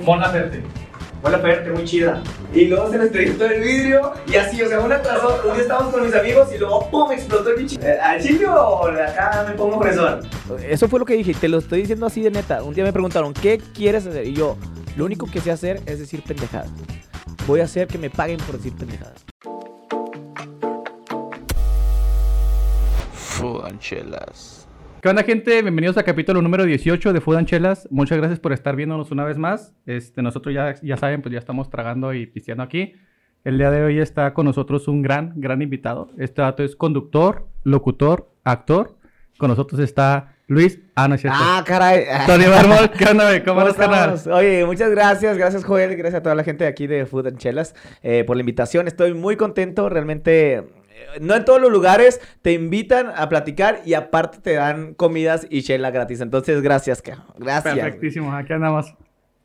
Mon Laferte. Hola Ferte, muy chida. Y luego se le estrelló el vidrio y así, o sea, una tras otra. Un día estábamos con mis amigos y luego ¡pum! explotó el bicho. Eh, ¿Al chile o acá me pongo fresón? Eso fue lo que dije, te lo estoy diciendo así de neta. Un día me preguntaron, ¿qué quieres hacer? Y yo, lo único que sé hacer es decir pendejadas. Voy a hacer que me paguen por decir pendejadas. Food and Chelas. ¿Qué onda, gente? Bienvenidos al capítulo número 18 de Food and Chelas. Muchas gracias por estar viéndonos una vez más. Este, nosotros ya, ya saben, pues ya estamos tragando y pisteando aquí. El día de hoy está con nosotros un gran, gran invitado. Este dato es conductor, locutor, actor. Con nosotros está Luis. Ah, no es cierto. Ah, caray. Tony Marmol, ¿qué onda? ¿Cómo, ¿Cómo estás? Oye, muchas gracias, gracias Joel, gracias a toda la gente de aquí de Food and Chelas eh, por la invitación. Estoy muy contento, realmente. No en todos los lugares te invitan a platicar y aparte te dan comidas y chela gratis. Entonces, gracias, ca- gracias. Perfectísimo, aquí andamos.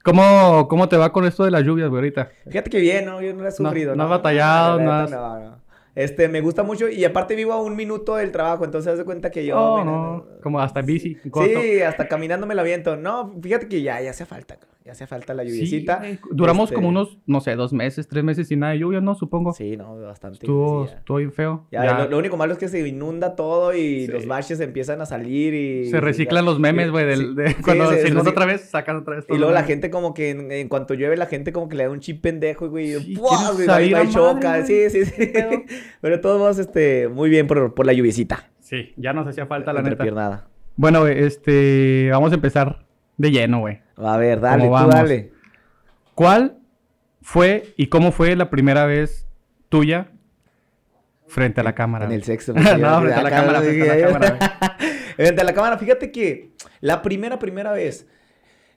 ¿Cómo, ¿Cómo te va con esto de las lluvias, güey, ahorita? Fíjate que bien, ¿no? Yo no la he No, sufrido. no has batallado, la no has- no, no. Este, me gusta mucho y aparte vivo a un minuto del trabajo, entonces haz de cuenta que yo... No, mira, no, como hasta en bici, corto. Sí, hasta caminando me la viento. No, fíjate que ya, ya hace falta, ya hace falta la lluviecita. güey. Duramos Este, como unos, no sé, dos meses, tres meses sin nada de lluvia, ¿no? Supongo. Sí, no, bastante. Estuvo, estuvo bien feo. Ya, Ya Lo, lo único malo es que se inunda todo y Sí. los baches empiezan a salir y... Se reciclan los memes, güey, Sí, de cuando se- inunda otra vez, sacan otra vez. Y todos luego la gente como que en, en cuanto llueve la gente como que le da un chip pendejo, güey. Sí, ¡pua! quieren güey, va y a choca. madre, sí, sí, sí. Pero de todos modos, este, muy bien por, por la lluviecita. Sí, ya nos hacía falta, la neta. Bueno, güey, este... Vamos a empezar de lleno, güey. A ver, dale, tú dale. ¿Cuál fue y cómo fue la primera vez tuya frente a la cámara? En el sexo. no, frente a la cámara, frente a la cámara. Frente a la cámara. Fíjate que la primera, primera vez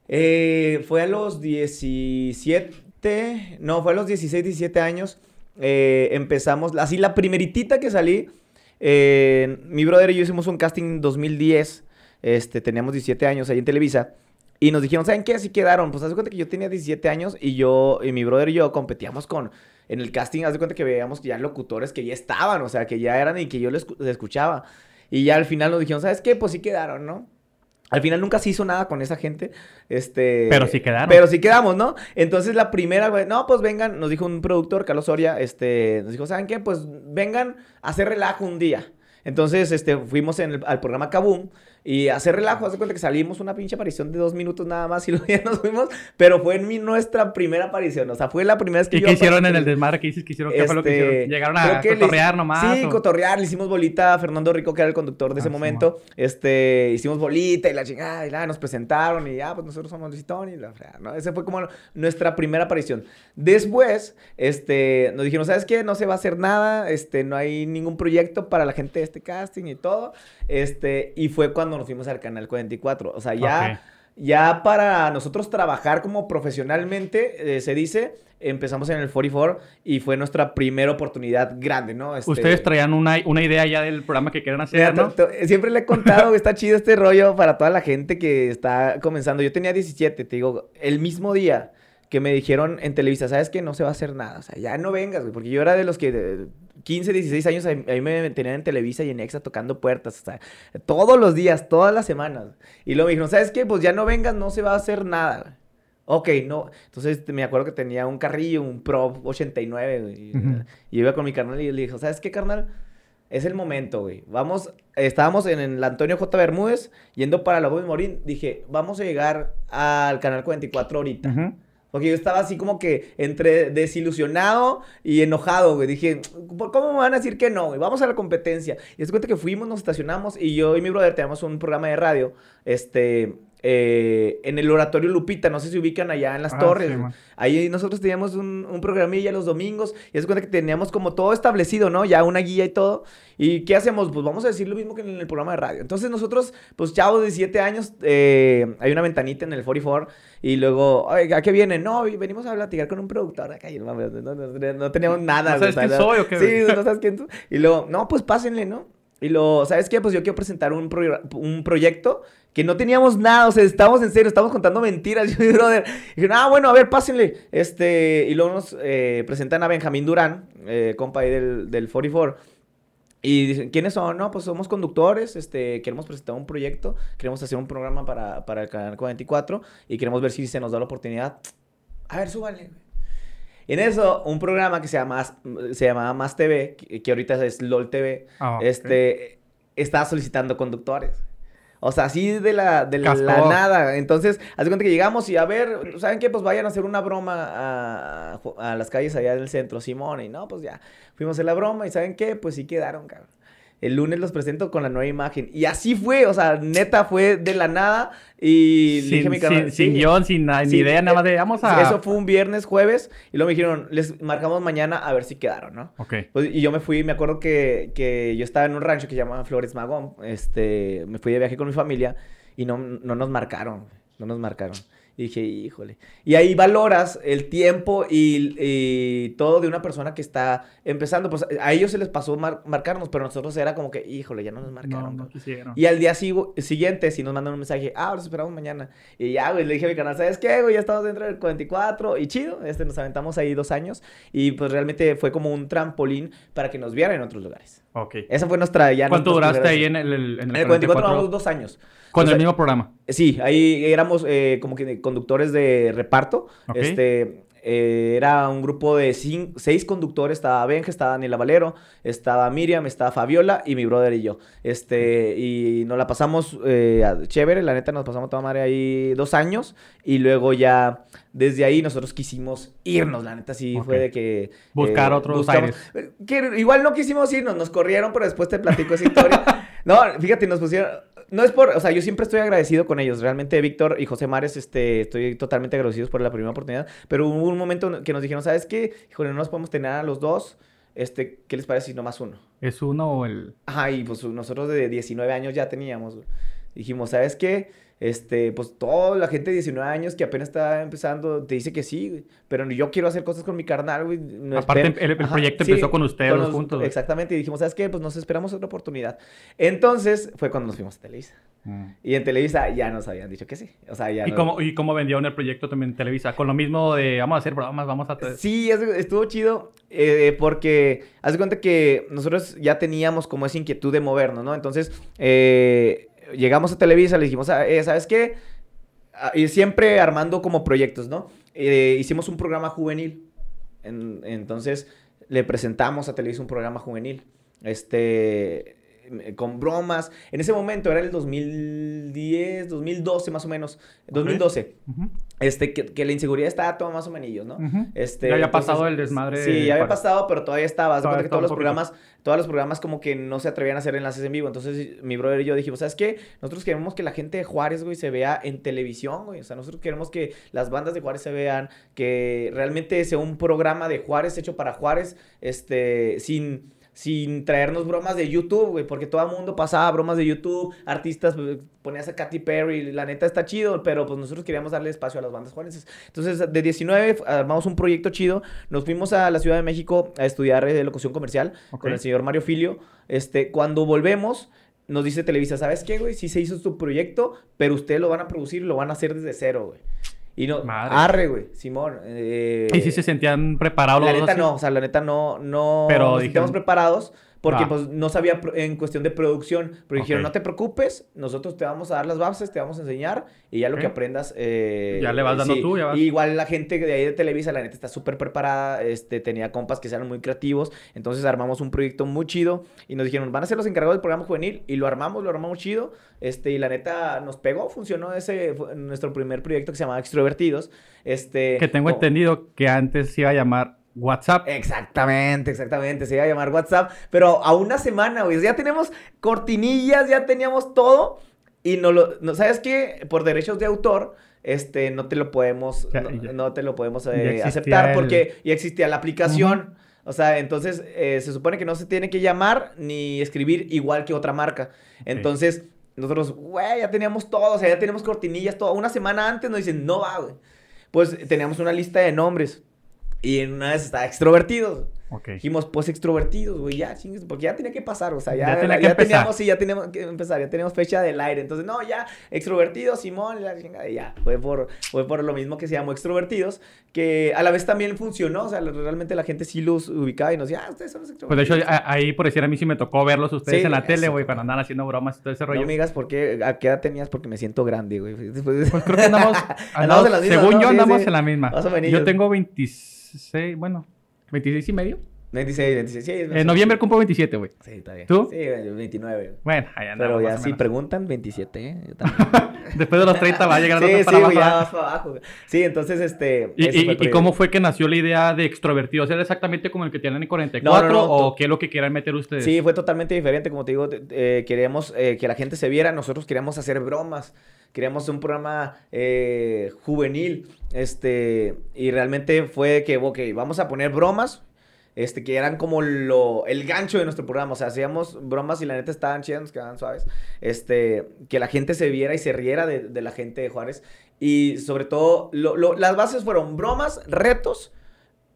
eh, fue a los 17, no, fue a los 16, 17 años. eh, empezamos, así la primeritita que salí, eh, mi brother y yo hicimos un casting en 2010. Este, teníamos 17 años ahí en Televisa. Y nos dijeron, ¿saben qué? Así quedaron. Pues haz de cuenta que yo tenía 17 años y yo, y mi brother y yo competíamos con, en el casting, haz de cuenta que veíamos ya locutores que ya estaban, o sea, que ya eran y que yo les, les escuchaba. Y ya al final nos dijeron, ¿sabes qué? Pues sí quedaron, ¿no? Al final nunca se hizo nada con esa gente. Este. Pero sí quedaron. Pero sí quedamos, ¿no? Entonces la primera, güey, no, pues vengan, nos dijo un productor, Carlos Soria, este, nos dijo, ¿saben qué? Pues vengan a hacer relajo un día. Entonces, este, fuimos en el- al programa Kaboom y hacer relajo, haz de cuenta que salimos una pinche aparición de dos minutos nada más y luego ya nos fuimos, pero fue en mi, nuestra primera aparición, o sea, fue la primera vez que ¿Y yo qué hicieron en el desmadre dices que hicieron? ¿Qué fue lo que Este, hicieron? ¿Llegaron creo a le- cotorrear nomás? Sí, o- cotorrear. Le hicimos bolita a Fernando Rico, que era el conductor de ese Ah, momento. Este, hicimos bolita y la chingada, y la, nos presentaron y ya, pues nosotros somos Luis y la ¿no? Ese fue como nuestra primera aparición. Después, este, nos dijeron, ¿sabes qué? No se va a hacer nada, este, no hay ningún proyecto para la gente de este casting y todo. Este, y fue cuando nos fuimos al canal 44. O sea, ya. Ya para nosotros trabajar como profesionalmente, eh, se dice, empezamos en el 44 y fue nuestra primera oportunidad grande, ¿no? Este, Ustedes traían una, una idea ya del programa que querían hacer, ¿no? siempre le he contado que está chido este rollo para toda la gente que está comenzando. Yo tenía 17, te digo, el mismo día que me dijeron en Televisa, ¿sabes qué? No se va a hacer nada, o sea, ya no vengas, güey, porque yo era de los que de 15, 16 años ahí, ahí me tenían en Televisa y en Exa tocando puertas, o sea, todos los días, todas las semanas. Y luego me dijeron, ¿sabes qué? Pues ya no vengas, no se va a hacer nada, güey. Ok, no. Entonces me acuerdo que tenía un carrillo, un Pro 89, güey. Y, iba con mi carnal y le dije, ¿sabes qué, carnal? Es el momento, güey. Vamos, estábamos en el Antonio J. Bermúdez, yendo para la Bobby Morín. Dije, vamos a llegar al canal 44 ahorita. Ujú. Porque yo estaba así como que entre desilusionado y enojado, güey. Dije, ¿por ¿cómo me van a decir que no? Vamos a la competencia. Y es cuenta que fuimos, nos estacionamos y yo y mi brother teníamos un programa de radio, este, eh, en el Oratorio Lupita. No sé si ubican allá en las Ah, torres. sí. Ahí nosotros teníamos un, un programilla los domingos y es cuenta que teníamos como todo establecido, ¿no? Ya una guía y todo. ¿Y qué hacemos? Pues vamos a decir lo mismo que en el programa de radio. Entonces nosotros, pues chavos de 7 años, eh, hay una ventanita en el 44 y luego, "Oye, ¿a qué viene? No, venimos a platicar con un productor acá. Y no, no, no- no teníamos nada. ¿No sabes quién soy o qué, Sí, no sabes quién tú. Y luego, no, pues pásenle, ¿no? Y luego, ¿sabes qué? Pues yo quiero presentar un, pro- un proyecto que no teníamos nada, o sea, estábamos en serio, estábamos contando mentiras, yo y brother. Y ah, bueno, a ver, pásenle. Este, y luego nos eh, presentan a Benjamín Durán, eh, compa ahí del, del 44. Y dicen, ¿quiénes son? No, pues somos conductores, este, queremos presentar un proyecto, queremos hacer un programa para, para el canal 44 y queremos ver si se nos da la oportunidad. A ver, súbanle. En eso, un programa que se, llama, se llamaba Más TV, que, que ahorita es LOL TV, Ah, ok. este, estaba solicitando conductores. O sea, así de la, de la nada. Entonces, haz de cuenta que llegamos y a ver, ¿saben qué? Pues vayan a hacer una broma a, a las calles allá del centro, Simón. Y no, pues ya, fuimos a la broma y ¿saben qué? Pues sí quedaron, cabrón. El lunes los presento con la nueva imagen. Y así fue, o sea, neta fue de la nada. Y le Sin, dije a mi carnal, sin, guion, sin ni idea, nada más de vamos a. Eso fue un viernes, jueves. Y luego me dijeron, les marcamos mañana a ver si quedaron, ¿no? Ok. Pues, y yo me fui, me acuerdo que, que yo estaba en un rancho que se llama Flores Magón. Este, me fui de viaje con mi familia y no, no nos marcaron, no nos marcaron. Y dije, híjole. Y ahí valoras el tiempo y, y todo de una persona que está empezando. Pues a ellos se les pasó mar- marcarnos, pero nosotros era como que, híjole, ya no nos marcaron. No, no cabrón". quisieron. Y al día siguiente, si nos mandan un mensaje, ah, los esperamos mañana. Y ya, güey, le dije a mi canal, ¿sabes qué, güey? Ya estamos dentro del 44. Y chido, este, nos aventamos ahí dos años. Y pues realmente fue como un trampolín para que nos vieran en otros lugares. Ok. Esa fue nuestra ya. ¿Cuánto duraste ahí en el, en el, En el 44 44? vamos dos años. Con O sea, el mismo programa. Sí, ahí éramos eh, como que conductores de reparto. Este, eh, era un grupo de seis conductores. Estaba Benja, estaba Daniela Valero, estaba Miriam, estaba Fabiola y mi brother y yo. Este, y nos la pasamos eh, chévere, la neta nos pasamos toda madre ahí dos años. Y luego ya, desde ahí nosotros quisimos irnos, la neta sí fue de que... eh, Buscar otros aires. eh, Que igual no quisimos irnos, nos corrieron, pero después te platico esa historia. no, fíjate, nos pusieron... No es por... O sea, yo siempre estoy agradecido con ellos. Realmente Víctor y José Mares, este, estoy totalmente agradecidos por la primera oportunidad. Pero hubo un momento que nos dijeron, ¿sabes qué? Híjole, no nos podemos tener a los dos. Este, ¿qué les parece si nomás uno? ¿Es uno o el...? Ajá, y pues nosotros de 19 años ya teníamos. Dijimos, ¿sabes qué? Este, pues toda la gente de 19 años que apenas está empezando te dice que sí, güey. Pero yo quiero hacer cosas con mi carnal, güey. no Aparte, el- el proyecto empezó con ustedes los- juntos, güey. Exactamente, y dijimos, ¿sabes qué? Pues nos esperamos otra oportunidad. Entonces fue cuando nos fuimos a Televisa. Y en Televisa ya nos habían dicho que sí. O sea, ya ¿Y no- cómo, ¿Y cómo vendieron el proyecto también en Televisa? Con lo mismo de vamos a hacer bromas, vamos a... Sí, es- estuvo chido eh, porque haz de cuenta que nosotros ya teníamos como esa inquietud de movernos, ¿no? Entonces, eh, llegamos a Televisa, le dijimos, "Ah, eh, ¿sabes qué? Ah, Y siempre armando como proyectos, ¿no? Eh, hicimos un programa juvenil. En- entonces, le presentamos a Televisa un programa juvenil. Este, eh, con bromas. En ese momento era el 2010, 2012 más o menos. 2012. Ujú, Este, que, que la inseguridad estaba todo más o menos, ¿no? Este, Ya había entonces, pasado el desmadre Sí, ya había para- pasado, pero todavía estaba. Todavía que todos los programas, todos los programas como que no se atrevían a hacer enlaces en vivo. Entonces, mi brother y yo dijimos, ¿sabes qué? Nosotros queremos que la gente de Juárez, güey, se vea en televisión, güey. O sea, nosotros queremos que las bandas de Juárez se vean, que realmente sea un programa de Juárez hecho para Juárez, este, sin sin traernos bromas de YouTube, güey, porque todo el mundo pasaba bromas de YouTube, artistas, eh, ponías a Katy Perry, la neta está chido, pero pues nosotros queríamos darle espacio a las bandas juarenses. Entonces, de 19 f- armamos un proyecto chido, nos fuimos a la Ciudad de México a estudiar eh, locución comercial con el señor Mario Filio. Este, cuando volvemos, nos dice Televisa, ¿sabes qué, güey? Sí se hizo tu proyecto, pero ustedes lo van a producir y lo van a hacer desde cero, güey. Y no, Madre. arre, güey, Simón. eh, ¿Y si se sentían preparados la los dos neta así? no, o sea, la neta no, no Pero nos sentíamos preparados porque Va. pues no sabía en cuestión de producción, pero dijeron, no te preocupes, nosotros te vamos a dar las bases, te vamos a enseñar y ya lo que aprendas... eh, Ya le vas dando tú, ya vas. Y igual la gente de ahí de Televisa, la neta está súper preparada, este, tenía compas que sean muy creativos, entonces armamos un proyecto muy chido y nos dijeron, van a ser los encargados del programa juvenil y lo armamos, lo armamos chido, este, y la neta nos pegó, funcionó ese, nuestro primer proyecto que se llamaba Extrovertidos, este... Que tengo entendido que antes se iba a llamar WhatsApp. Exactamente, exactamente. Se iba a llamar WhatsApp. Pero a una semana, güey. Ya tenemos cortinillas, ya teníamos todo. Y no lo. No, ¿Sabes qué? Por derechos de autor. Este, no te lo podemos, Ya- no, ya- no te lo podemos eh, aceptar el- porque ya existía la aplicación. O sea, entonces eh, se supone que no se tiene que llamar ni escribir igual que otra marca. Entonces, nosotros, güey, ya teníamos todo, o sea, ya teníamos cortinillas, todo. Una semana antes nos dicen, no va, güey. Pues teníamos una lista de nombres. Y en una vez estaba extrovertidos. Dijimos, pues extrovertidos, güey, ya, chingues, porque ya tenía que pasar, o sea, ya, Ya tenía teníamos, sí, ya teníamos que empezar, ya teníamos fecha del aire, entonces, no, ya, extrovertidos, Simón, la chingada, ya, fue por, fue por lo mismo que se llamó extrovertidos, que a la vez también funcionó, o sea, realmente la gente sí los ubicaba y nos decía, ah, ustedes son los Pues de extrovertidos. hecho, a- ahí por decir a mí sí me tocó verlos ustedes Sí, en la tele, güey, cuando andaban haciendo bromas y todo ese rollo. no me digas por qué, a qué edad tenías, porque me siento grande, güey. Después- Pues creo que andamos, Andamos andamos- en las mismas, según ¿no? yo andamos sí. en la misma. Yo tengo 26, bueno, 26 y medio. 26, 26, sí. En noviembre cumplo 27, güey. Sí, está bien. ¿Tú? Sí, 29. Bueno, ahí andamos. Pero ya más si preguntan, 27, ¿eh? Yo también. Después de los 30 va a llegar sí, sí, para ya abajo. vas para abajo. güey. Sí, entonces, este... ¿Y, cómo fue que nació la idea de extrovertidos? ¿Era exactamente como el que tienen en 44 No, no, no, o qué es lo que quieran meter ustedes? Sí, fue totalmente diferente. Como te digo, eh, queríamos eh, que la gente se viera. Nosotros queríamos hacer bromas. Queríamos un programa eh, juvenil. Este, y realmente fue que, ok, vamos a poner bromas. Este, que eran como lo, el gancho de nuestro programa. O sea, hacíamos bromas y la neta estaban chidas, nos quedaban suaves. Este, que la gente se viera y se riera de, de la gente de Juárez. Y sobre todo, lo- lo- las bases fueron bromas, retos.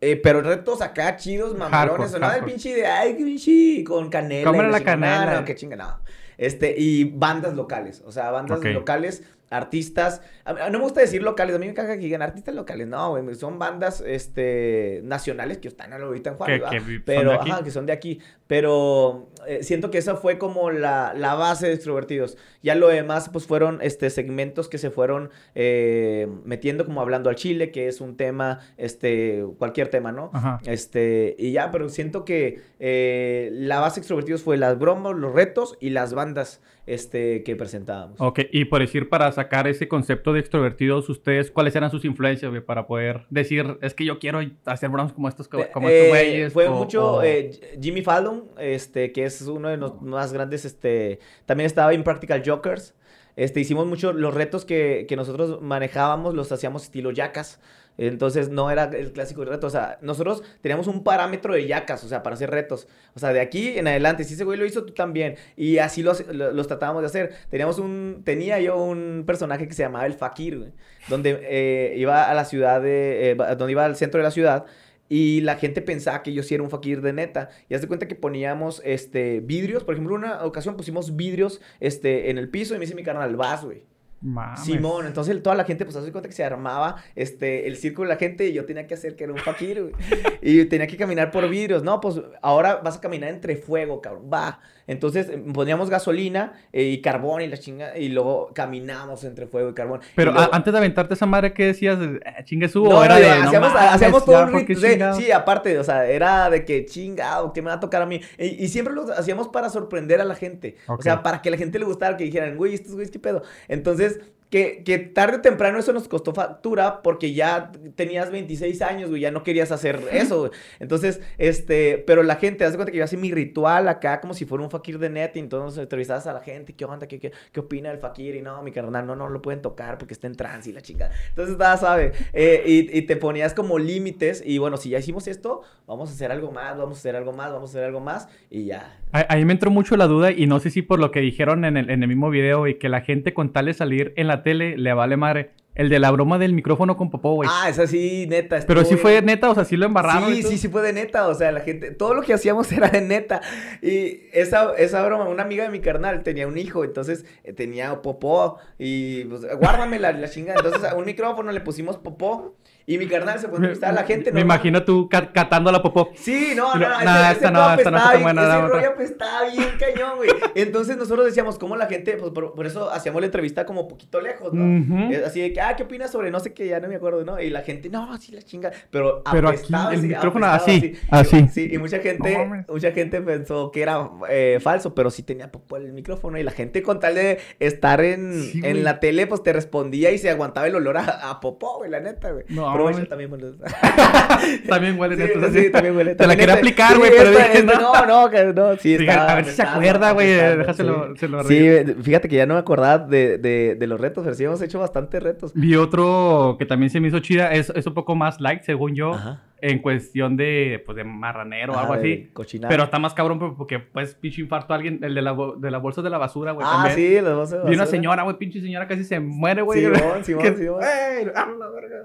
eh, pero retos acá chidos, nada de hardcore. pinche de, ay, qué pinche, con canela. Y la no, canela. No, qué chinga, no. Este, y bandas locales, o sea, bandas locales, artistas, no me gusta decir locales, a mí me caga que digan artistas locales, no, güey, son bandas, este, nacionales que están ahorita en Juárez, Que- que pero, ajá, que son de aquí, pero eh, siento que esa fue como la, la base de Extrovertidos, ya lo demás, pues, fueron, este, segmentos que se fueron eh, metiendo como hablando al chile, que es un tema, este, cualquier tema, ¿no? Ajá. Este, y ya, pero siento que eh, la base de extrovertidos fue las bromas, los retos y las bandas este, que presentábamos. Ok, y por decir, para sacar ese concepto de extrovertidos, ¿ustedes cuáles eran sus influencias, güey? Para poder decir, es que yo quiero hacer bromas como estos, como estos Eh, güeyes. Fue o- mucho o- eh, Jimmy Fallon, este, que es uno de los más grandes, este, también estaba Impractical Jokers. Este, hicimos mucho los retos que, que nosotros manejábamos, los hacíamos estilo yacas. Entonces no era el clásico reto. O sea, nosotros teníamos un parámetro de yacas, o sea, para hacer retos. O sea, de aquí en adelante, si ese güey lo hizo, tú también. Y así los, lo- los tratábamos de hacer. Teníamos un, tenía yo un personaje que se llamaba el Fakir, güey, donde eh, iba a la ciudad de, eh, donde iba al centro de la ciudad. Y la gente pensaba que yo sí era un fakir de neta. Y haz de cuenta que poníamos este, vidrios. Por ejemplo, una ocasión pusimos vidrios este, en el piso y me dice mi carnal, vas, güey. Mames. Simón, entonces toda la gente, pues, hace cuenta que se armaba este, el círculo de la gente y yo tenía que hacer que era un fakir, güey. Y tenía que caminar por vidrios. No, pues, ahora vas a caminar entre fuego, cabrón. Va. Entonces, eh, poníamos gasolina eh, y carbón y la chinga, y luego caminamos entre fuego y carbón. Pero Y luego- a- antes de aventarte esa madre, ¿qué decías? Eh, chingue su, no, era de, no hacíamos, mames, hacíamos todo un ¿por qué rito. Sí, aparte, o sea, era de que chingado, ¿qué me va a tocar a mí? Y, y siempre lo hacíamos para sorprender a la gente. O sea, para que la gente le gustara, que dijeran, güey, estos güeyes, ¿qué pedo? Entonces, vezes que, que tarde o temprano eso nos costó factura porque ya tenías 26 años, güey, ya no querías hacer eso, güey. Entonces, este, pero la gente, haz de cuenta que yo hacía mi ritual acá como si fuera un fakir de net, y entonces entrevistabas a la gente, ¿qué onda? ¿Qué, qué, qué opina del fakir? Y no, mi carnal, no, no lo pueden tocar porque está en trance y la chingada. Entonces, estaba suave. Eh, y, y te ponías como límites, y bueno, si ya hicimos esto, vamos a hacer algo más, vamos a hacer algo más, vamos a hacer algo más, y ya. Ahí, ahí me entró mucho la duda y no sé si por lo que dijeron en el, en el mismo video y que la gente con tal de salir en la tele le vale madre. El de la broma del micrófono con popó, güey. Ah, esa sí, neta. Pero sí fue neta, o sea, sí lo embarraron. Sí, sí, sí fue de neta, o sea, la gente, todo lo que hacíamos era de neta. Y esa, esa broma, una amiga de mi carnal tenía un hijo, entonces eh, tenía popó y pues, guárdame la, la chingada. Entonces a un micrófono le pusimos popó y mi carnal se fue a entrevistar a la gente. Me normal. imagino tú ca- catando la popó. Sí, no, Y no, no, nah, ese, esta ese no, esta no está buena, ese rollo pues, estaba bien cañón, güey. Entonces nosotros decíamos, ¿cómo la gente, pues por, por eso hacíamos la entrevista como poquito lejos, ¿no? Así de que, ah, ¿qué opinas sobre no sé qué? Ya no me acuerdo, ¿no? Y la gente, no, sí, la chinga. Pero, Pero aquí apestaba, el sí, micrófono apestaba, así, así. Sí, y mucha gente, No mucha gente pensó que era eh, falso, pero sí tenía popó el micrófono. Y la gente con tal de estar en, Sí, en la tele, pues te respondía y se aguantaba el olor a, a popó, güey, la neta, güey. No, Provecho mames. también, bueno. También huele Sí, neto, sí, también huele. Te la quería este- aplicar, sí, güey, pero esta- dije, este, no. no, no, que no, sí, Dije, estaba a ver si se acuerda, güey, déjaselo- sí. se lo Sí, fíjate que ya no me acordaba de, de, de los retos, pero sí hemos hecho bastantes retos. Vi otro que también se me hizo chida, es, es un poco más light, según yo. Ajá. En cuestión de, pues, de marranero o algo de así. cochinada. Pero está más cabrón porque, pues, pinche infarto a alguien, el de la, de la bolsa de la basura, güey. Ah, también. sí, los dos Vi una señora, güey, pinche señora casi se muere, güey. Simón, Simón, Que- Simón. ¡Ey! ¡Ah!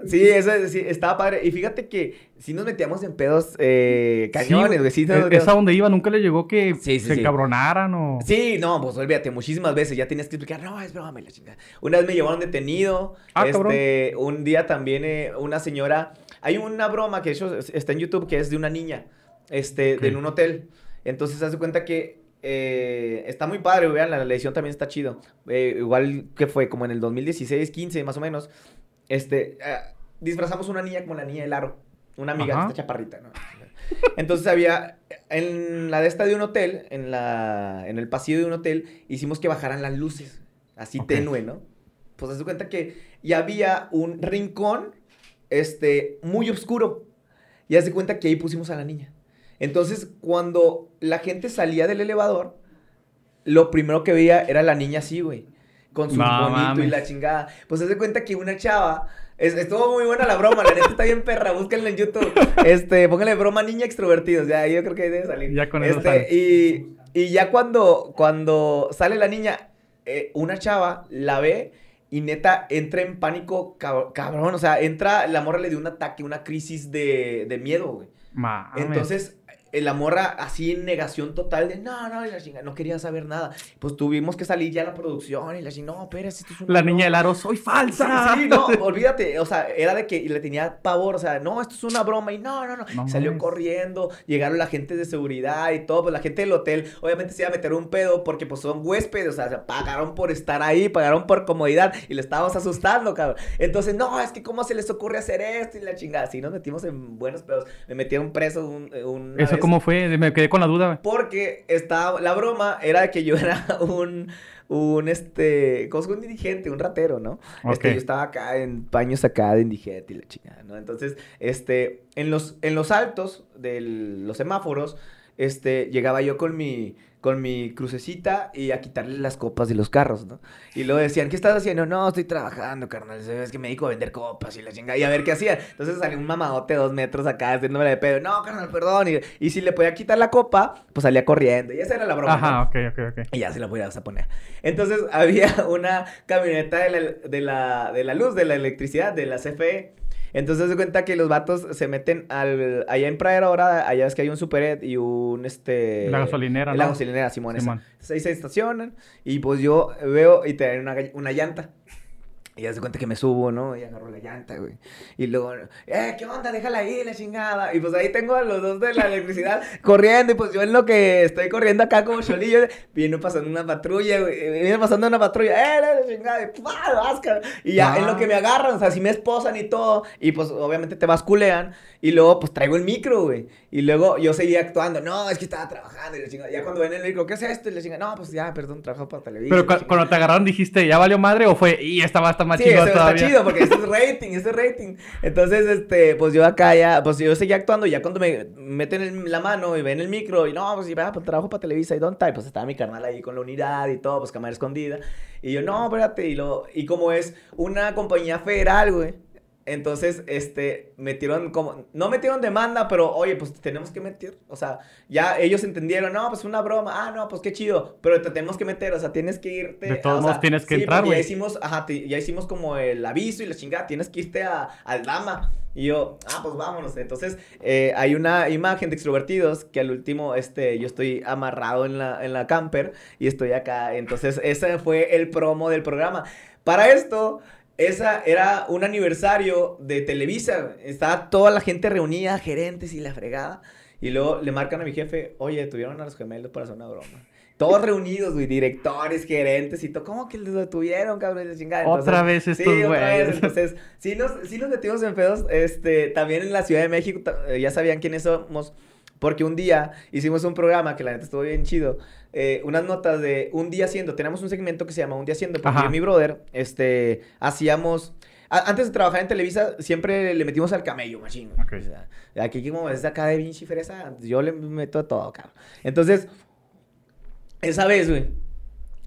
Sí, eso es- sí, estaba padre. Y fíjate que si nos metíamos en pedos eh, cañones, güey. Sí, nos es, metíamos- es a donde iba, nunca le llegó que Sí, sí, se sí. encabronaran o... Sí, no, pues olvídate, muchísimas veces ya tenías que explicar, no, es broma, y la chingada. Una vez me llevaron detenido, Ah, este, un día también eh, una señora, hay una broma que de hecho es- está en YouTube que es de una niña, este, de en un hotel. Entonces, haz de cuenta que eh, está muy padre, vean, la, la edición también está chido. Eh, igual que fue como en el 2016, 15 más o menos, este, eh, disfrazamos una niña como la niña del aro, una amiga, Ajá. esta chaparrita, ¿no? Entonces había, en la de esta de un hotel, en, la, en el pasillo de un hotel, hicimos que bajaran las luces, así tenue, ¿no? Pues se cuenta que ya había un rincón, este, muy oscuro. Y haz de cuenta que ahí pusimos a la niña. Entonces, cuando la gente salía del elevador, lo primero que veía era la niña así, güey. Con su No bonito y la chingada. Pues haz de cuenta que una chava. es- estuvo muy buena la broma, la neta está bien perra, búsquenla en YouTube. Este, pónganle broma niña extrovertidos, ya, yo creo que ahí debe salir. Ya con eso Este, sale. y, y ya cuando, cuando sale la niña, eh, una chava la ve y neta entra en pánico, cab- cabrón. O sea, entra, la morra le dio un ataque, una crisis de, de miedo, güey. Entonces, la morra así en negación total de no, no, y la chinga, no quería saber nada. Pues tuvimos que salir ya a la producción y la chinga, no, espérate, esto es una La niña del broma". aro, soy falsa. sí, no, olvídate, o sea, era de que le tenía pavor, o sea, no, esto es una broma y no, no, no, salió mames. corriendo, llegaron la gente de seguridad y todo, pues la gente del hotel, obviamente se iba a meter un pedo porque pues son huéspedes, o sea, se pagaron por estar ahí, pagaron por comodidad y le estábamos asustando, cabrón. Entonces, no, es que cómo se les ocurre hacer esto y la chingada, sí, nos metimos en buenos pedos, me metieron preso un, ¿Eso vez. cómo fue? Me quedé con la duda, güey. Porque estaba, la broma era que yo era un, un, este, ¿cómo se llama? un dirigente, un ratero, ¿no? Este, Ok. yo estaba acá en paños acá de indigente y la chingada, ¿no? Entonces, este, en los, en los altos de los semáforos, este, llegaba yo con mi, con mi crucecita y a quitarle las copas de los carros, ¿no? Y luego decían, ¿qué estás haciendo? No, estoy trabajando, carnal, es que me dedico a vender copas y la chingada, y a ver qué hacían. Entonces salió un mamadote dos metros acá haciéndome de pedo, no, carnal, perdón, y, y si le podía quitar la copa, pues salía corriendo, y esa era la broma, ¿no? Ajá, ok, ok, ok. Y ya se la podías a poner. Entonces había una camioneta de la, de la, de la luz, de la electricidad, de la CFE. Entonces se cuenta que los vatos se meten al, allá en Pradera ahora, allá es que hay un Superet y un este... La gasolinera, La ¿no? gasolinera, Simón, esa. Simón. Entonces ahí se estacionan y pues yo veo y traen una, una llanta. Y ya se cuenta que me subo, ¿no? Y agarro la llanta, güey. Y luego, eh, ¿qué onda? Déjala ahí, la chingada. Y pues ahí tengo a los dos de la electricidad corriendo. Y pues yo en lo que estoy corriendo acá como cholillo, viene pasando una patrulla, güey. Viene pasando una patrulla, eh, la chingada. Y. Y ya en lo que me agarran, o sea, si me esposan y todo. Y pues obviamente te basculean. Y luego pues traigo el micro, güey. Y luego yo seguía actuando, no, es que estaba trabajando. Y la chingada. Ya cuando ven el micro, ¿qué es esto? Y la chingada, no, pues ya, perdón, trabajo para televisión. Pero cu- cuando te agarraron dijiste, ¿ya valió madre o fue, y esta va a estar más Sí, chingón eso está todavía? chido porque este es rating, este es rating. Entonces, este, pues yo acá ya, pues yo seguía actuando y ya cuando me meten el- la mano y ven el micro y no, pues, y, va, pues trabajo para Televisa y Don't Type, pues estaba mi carnal ahí con la unidad y todo, pues cámara escondida. Y yo, no, espérate, y, lo, y como es una compañía federal, güey. Entonces, este, metieron como, no metieron demanda, pero oye, pues tenemos que meter, o sea, ya ellos entendieron, no, pues una broma, ah, no, pues qué chido, pero te tenemos que meter, o sea, tienes que irte. De todos sea, modos tienes que sí, entrar, porque ya güey. hicimos, ajá, te- ya hicimos como el aviso y la chingada, tienes que irte a, al Dama. Y yo, ah, pues vámonos. Entonces, eh, hay una imagen de extrovertidos que al último, este, yo estoy amarrado en la, en la camper y estoy acá. Entonces, ese fue el promo del programa. Para esto, esa era un aniversario de Televisa. Estaba toda la gente reunida, gerentes y la fregada. Y luego le marcan a mi jefe, oye, tuvieron a los gemelos para hacer una broma. Todos reunidos, güey, directores, gerentes y todo. ¿Cómo que los detuvieron, cabrón? Chingada. Otra vez sí, estos otra vez. Entonces, sí nos, sí nos metimos en pedos. Este, también en la Ciudad de México, eh, ya sabían quiénes somos. Porque un día hicimos un programa que la neta estuvo bien chido. eh, unas notas de un día haciendo. Tenemos un segmento que se llama Un día haciendo. Porque Ajá. yo y mi brother, este, hacíamos. a- antes de trabajar en Televisa, siempre le metimos al camello, machín. güey. Ok. O sea, aquí como es acá de Vinci Fresa, yo le meto todo, cabrón. Entonces, esa vez, güey,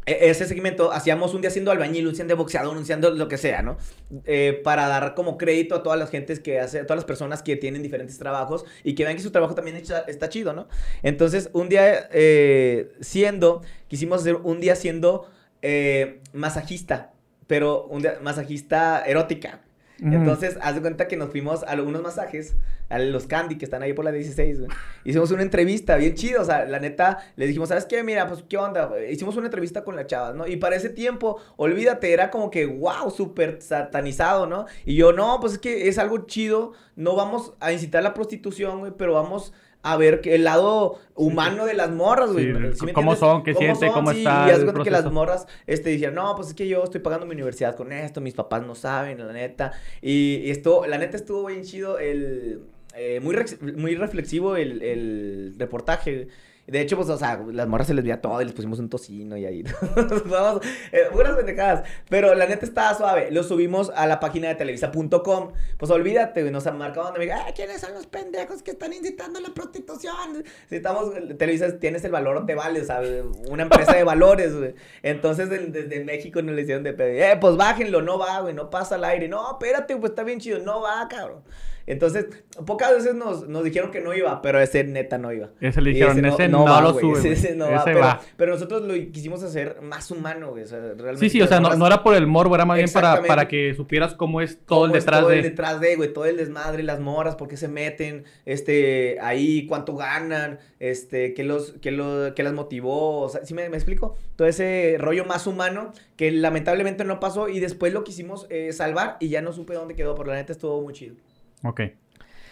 ese segmento hacíamos un día siendo albañil, un día de boxeador, un día de lo que sea, ¿no? Eh, para dar como crédito a todas las gentes que hace, a todas las personas que tienen diferentes trabajos y que vean que su trabajo también está, está chido, ¿no? Entonces, un día eh, siendo, quisimos hacer un día siendo eh, masajista, pero un día masajista erótica. Entonces, haz de cuenta que nos fuimos a algunos masajes, a los Candy que están ahí por la 16, güey. Hicimos una entrevista bien chido, o sea, la neta, le dijimos, ¿sabes qué? Mira, pues, ¿qué onda? Hicimos una entrevista con las chavas, ¿no? Y para ese tiempo, olvídate, era como que, wow, súper satanizado, ¿no? Y yo, no, pues es que es algo chido, no vamos a incitar la prostitución, güey, pero vamos a ver que el lado humano de las morras, güey. Sí, ¿Sí me cómo son, qué siente, cómo Sí, está Y cuenta que las morras este, decían, no, pues es que yo estoy pagando mi universidad con esto, mis papás no saben, la neta. Y, y esto, la neta estuvo bien chido, el, eh, muy, muy reflexivo el, el reportaje. De hecho, pues, o sea, las morras se les veía todo y les pusimos un tocino y ahí. Vamos, eh, buenas pendejadas. Pero la neta estaba suave. Lo subimos a la página de televisa.com. Pues olvídate. Nos marcado donde me diga, "Ay, ¿quiénes son los pendejos que están incitando a la prostitución? Si estamos, Televisa, tienes el valor, te vale, o sea, una empresa de valores, güey. Entonces, desde México nos le hicieron de pedo. Eh, pues bájenlo, no va, güey, no pasa al aire. No, espérate, pues está bien chido, no va, cabrón. Entonces, pocas veces nos, nos dijeron que no iba, pero ese neta no iba. Ese le Y dijeron, ese no, va, lo sube. ese- güey. ese no va, pero, va. pero nosotros lo quisimos hacer más humano, güey. O sea, realmente. Sí, sí, o sea, no, no era por el morbo, era más bien para, para que supieras cómo es todo el es detrás todo de... el detrás de, güey, todo el desmadre, las moras, por qué se meten, este, ahí, cuánto ganan, este, qué los, qué lo, qué las motivó, o sea, ¿sí me, me explico? Todo ese rollo más humano que lamentablemente no pasó y después lo quisimos eh, salvar y ya no supe dónde quedó, pero la neta estuvo muy chido. Ok.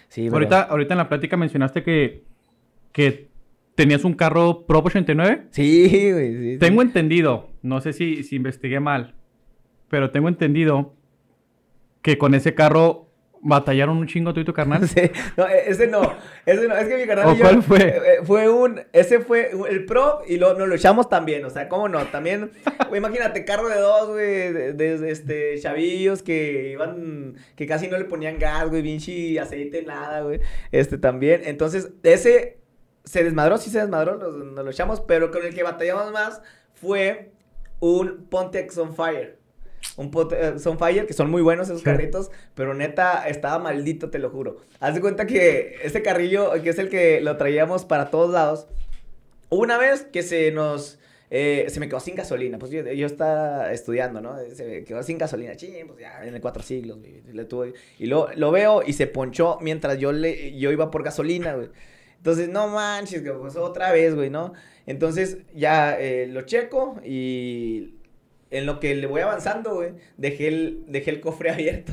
Sí, pero- Ahorita, ahorita en la plática mencionaste que, que tenías un carro Pro 89. Sí, güey, sí, sí. Tengo entendido, no sé si, si investigué mal, pero tengo entendido que con ese carro batallaron un chingo tú y tu carnal. Sí, no, e- ese no, ese no, es que mi carnal ¿O y yo, cuál fue? eh, eh, fue un, ese fue el pro y lo, nos lo echamos también, o sea, ¿cómo no? También, güey, imagínate, carro de dos, güey, de, de- este, chavillos que iban, que casi no le ponían gas, güey, vinci, aceite, nada, güey, este también, entonces, ese se desmadró, sí se desmadró, nos, nos lo echamos, pero con el que batallamos más fue un Pontiac Sunfire. Un Pontiac Sunfire, que son muy buenos esos Sí. carritos, pero neta, estaba maldito, te lo juro. Haz de cuenta que ese carrillo, que es el que lo traíamos para todos lados, una vez que se nos... eh, se me quedó sin gasolina, pues yo, yo estaba estudiando, ¿no? Se me quedó sin gasolina, ching, pues ya en el cuatro siglos, güey, le tuve- y lo, lo veo y se ponchó mientras yo, le, yo iba por gasolina, güey. Entonces, no manches, pues otra vez, güey, ¿no? Entonces, ya eh, lo checo y en lo que le voy avanzando, güey, dejé el, dejé el cofre abierto.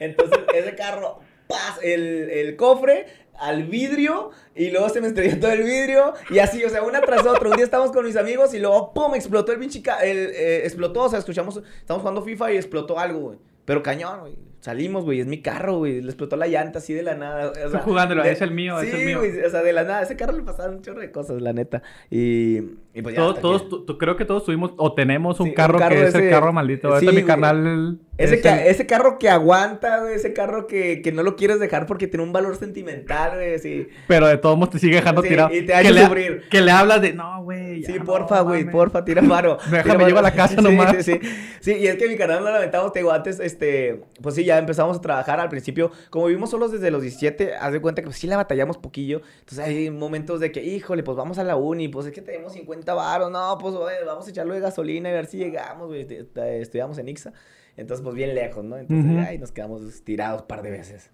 Entonces, ese carro, ¡paz! El, el cofre al vidrio y luego se me estrelló todo el vidrio y así, o sea, una tras otra. Un día estábamos con mis amigos y luego, ¡pum! explotó el pinche el, eh, explotó, o sea, escuchamos, estamos jugando FIFA y explotó algo, güey. Pero cañón, güey. Salimos, güey, es mi carro, güey. Le explotó la llanta así de la nada. O sea, jugándolo, de- es el mío, es sí, el mío. güey, o sea, de la nada. Ese carro le pasaron un chorro de cosas, la neta. Y, y pues ya. Todos, todos, creo que todos tuvimos o tenemos un Sí, un carro, que es el ese- carro maldito. sí, Ahorita mi güey. carnal. Ese, es ca- el- ese carro que aguanta, güey, ese carro que, que no lo quieres dejar porque tiene un valor sentimental, güey, sí. Pero de todos modos te sigue dejando tirado. y te hace que, le, sufrir. que le hablas de, no, güey. Sí, porfa, güey, mames". porfa, tira paro. Déjame, llevo a la casa Sí, nomás. Sí, sí. Sí, y es que mi canal no lo lamentamos, te digo, antes, este, pues sí, ya empezamos a trabajar al principio. Como vivimos solos desde los 17, haz de cuenta que pues sí la batallamos poquillo. Entonces hay momentos de que, híjole, pues vamos a la uni, pues es que tenemos 50 varos, no, pues vamos a echarlo de gasolina y ver si llegamos, güey. Est- est- Estudiamos en Ixa. Entonces, pues bien lejos, ¿no? Entonces, Ujú. ay, nos quedamos tirados un par de veces.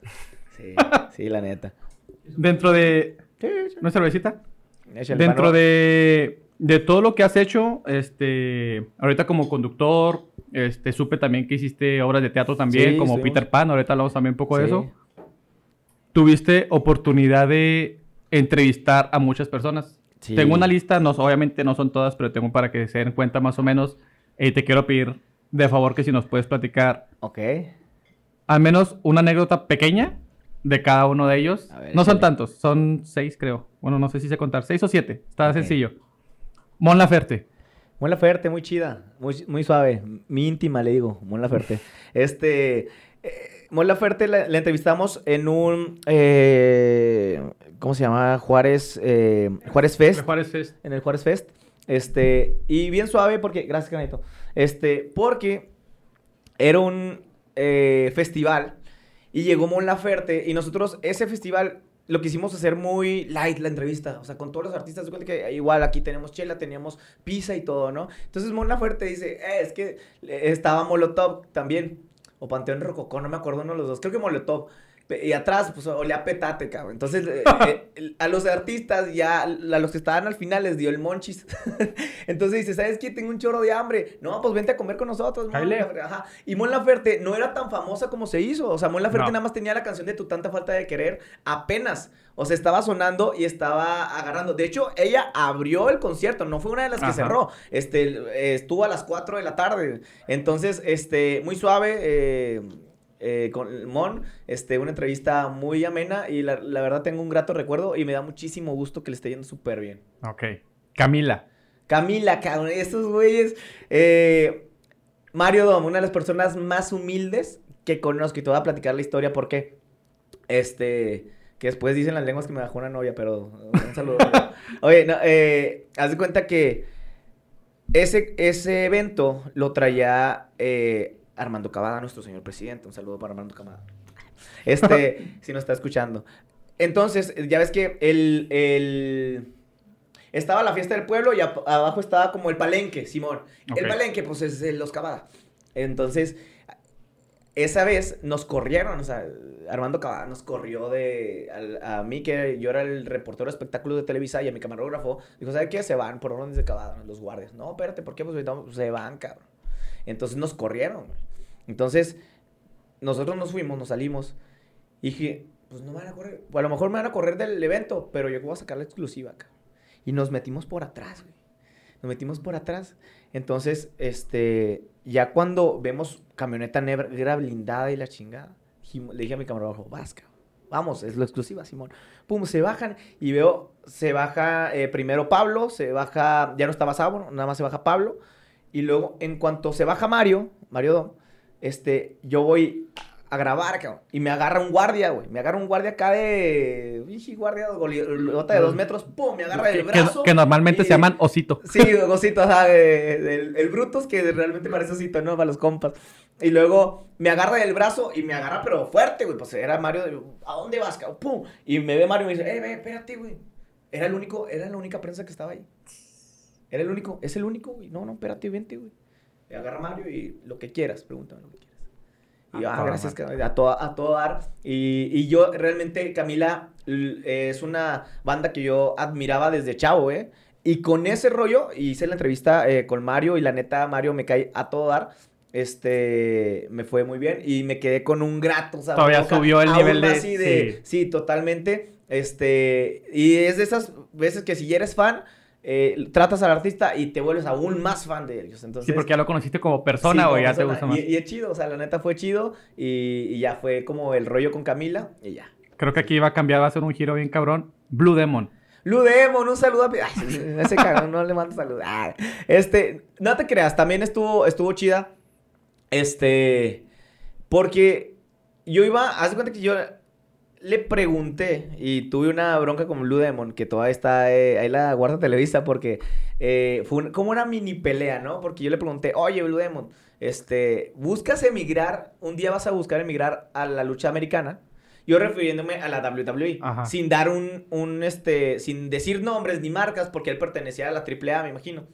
Sí, sí, la neta. Dentro de. ¿No es cervecita? Échale, Dentro de, de todo lo que has hecho, este, ahorita como conductor, este, supe también que hiciste obras de teatro también, Sí, como estuvimos- Peter Pan, ahorita hablamos también un poco de eso. Tuviste oportunidad de entrevistar a muchas personas. Sí. Tengo una lista, no, obviamente no son todas, pero tengo para que se den cuenta más o menos. Y te quiero pedir de favor que si nos puedes platicar Ok. al menos una anécdota pequeña de cada uno de ellos. Ver, no son tantos, son seis creo. Bueno, no sé si sé contar, seis o siete. Está sencillo. Mon Laferte. Mon Laferte, muy chida, muy, muy suave, mi íntima le digo, Mon Laferte. Este, eh, Mon Laferte la, la entrevistamos en un, eh, ¿cómo se llama? Juárez, eh, Juárez Fest, Juárez Fest. en el Juárez Fest. Este, y bien suave porque, gracias, Canito. Este, porque era un eh, festival y llegó Mon Laferte y nosotros ese festival lo quisimos hacer muy light la entrevista, o sea, con todos los artistas, de cuenta que igual aquí tenemos chela, teníamos pizza y todo, ¿no? Entonces Mon Laferte dice, eh, es que estaba Molotov también, o Panteón Rococó, no me acuerdo uno de los dos, creo que Molotov. Y atrás, pues, olía petate, cabrón. Entonces, eh, eh, a los artistas, ya, a los que estaban al final les dio el monchis. Entonces dice, ¿sabes qué? Tengo un chorro de hambre. No, pues vente a comer con nosotros, Mon Ajá. Y Mon Laferte no era tan famosa como se hizo. O sea, Mon Laferte nada más tenía la canción de Tu tanta falta de querer apenas. O sea, estaba sonando y estaba agarrando. De hecho, ella abrió el concierto, no fue una de las que cerró. Este, estuvo a las 4 de la tarde. Entonces, este, muy suave. Eh, eh, con Mon, este, una entrevista muy amena y la, verdad tengo un grato recuerdo y me da muchísimo gusto que le esté yendo súper bien. Ok. Camila. Camila, cabrón, estos güeyes. Eh, Mario Dom, una de las personas más humildes que conozco y te voy a platicar la historia porque, este, que después dicen las lenguas que me bajó una novia, pero un saludo. Oye, no, eh, haz de cuenta que ese, ese evento lo traía eh, Armando Cavada, nuestro señor presidente. Un saludo para Armando Cavada. Este, si nos está escuchando. Entonces, ya ves que el, estaba la fiesta del pueblo y abajo estaba como el palenque, Simón. El palenque, pues es los Cavada. Entonces, esa vez nos corrieron, o sea, Armando Cavada nos corrió de a, mí, que yo era el reportero de espectáculos de Televisa, y a mi camarógrafo, dijo, ¿sabe qué? Se van por orden de Cavada, los guardias. No, espérate, ¿por qué? Pues se van, cabrón. Entonces nos corrieron, entonces, nosotros nos fuimos, nos salimos. Y dije, pues no me van a correr. A lo mejor me van a correr del evento, pero yo voy a sacar la exclusiva acá. Y nos metimos por atrás, güey. Nos metimos por atrás. Entonces, este, ya cuando vemos camioneta negra blindada y la chingada, le dije a mi camarógrafo, vas, Vamos, es lo exclusiva, Simón. Pum, se bajan y veo, se baja eh, primero Pablo, se baja, ya no estaba Sábado, nada más se baja Pablo. Y luego, en cuanto se baja Mario, Mario Don, este, yo voy a grabar, cabrón, y me agarra un guardia, güey. Me agarra un guardia acá de. Bichi, guardia, de dos metros, ¡pum! Me agarra del brazo. Que, normalmente se llaman osito. Sí, osito, o sea, el, Brutus, que realmente parece osito, ¿no? Para los compas. Y luego me agarra del brazo y me agarra, pero fuerte, güey. Pues era Mario, ¿a dónde vas, cabrón? ¡Pum! Y me ve Mario y me dice, eh, ve, espérate, güey. Era el único, era la única prensa que estaba ahí. Era el único, es el único, güey. No, no, espérate, vente, güey agarra Mario y lo que quieras, pregúntame lo que quieras. Y yo, ah, gracias, a todo, a todo dar. Y, y, yo realmente, Camila, es una banda que yo admiraba desde chavo, ¿eh? Y con ese rollo, hice la entrevista eh, con Mario y la neta, Mario me cae a todo dar. Este, me fue muy bien y me quedé con un grato. Todavía subió el nivel de... sí. sí, totalmente. Este, y es de esas veces que si eres fan, eh, tratas al artista y te vuelves aún más fan de ellos. Entonces, sí, porque ya lo conociste como persona o ya te gusta más. Y, es chido, o sea, la neta fue chido y, ya fue como el rollo con Camila y ya. Creo que aquí va a cambiar, va a ser un giro bien cabrón. Blue Demon. Blue Demon, un saludo a... ese cabrón no le mando saludos. este, no te creas, también estuvo, estuvo chida. Este, porque yo iba, haz de cuenta que yo le pregunté y tuve una bronca con Blue Demon, que todavía está eh, ahí la guarda Televisa, porque eh, fue como una mini pelea, ¿no? Porque yo le pregunté, oye, Blue Demon, este, ¿buscas emigrar? Un día vas a buscar emigrar a la lucha americana. Yo refiriéndome a la WWE, sin dar un, un, este, sin decir nombres ni marcas, porque él pertenecía a la AAA, me imagino.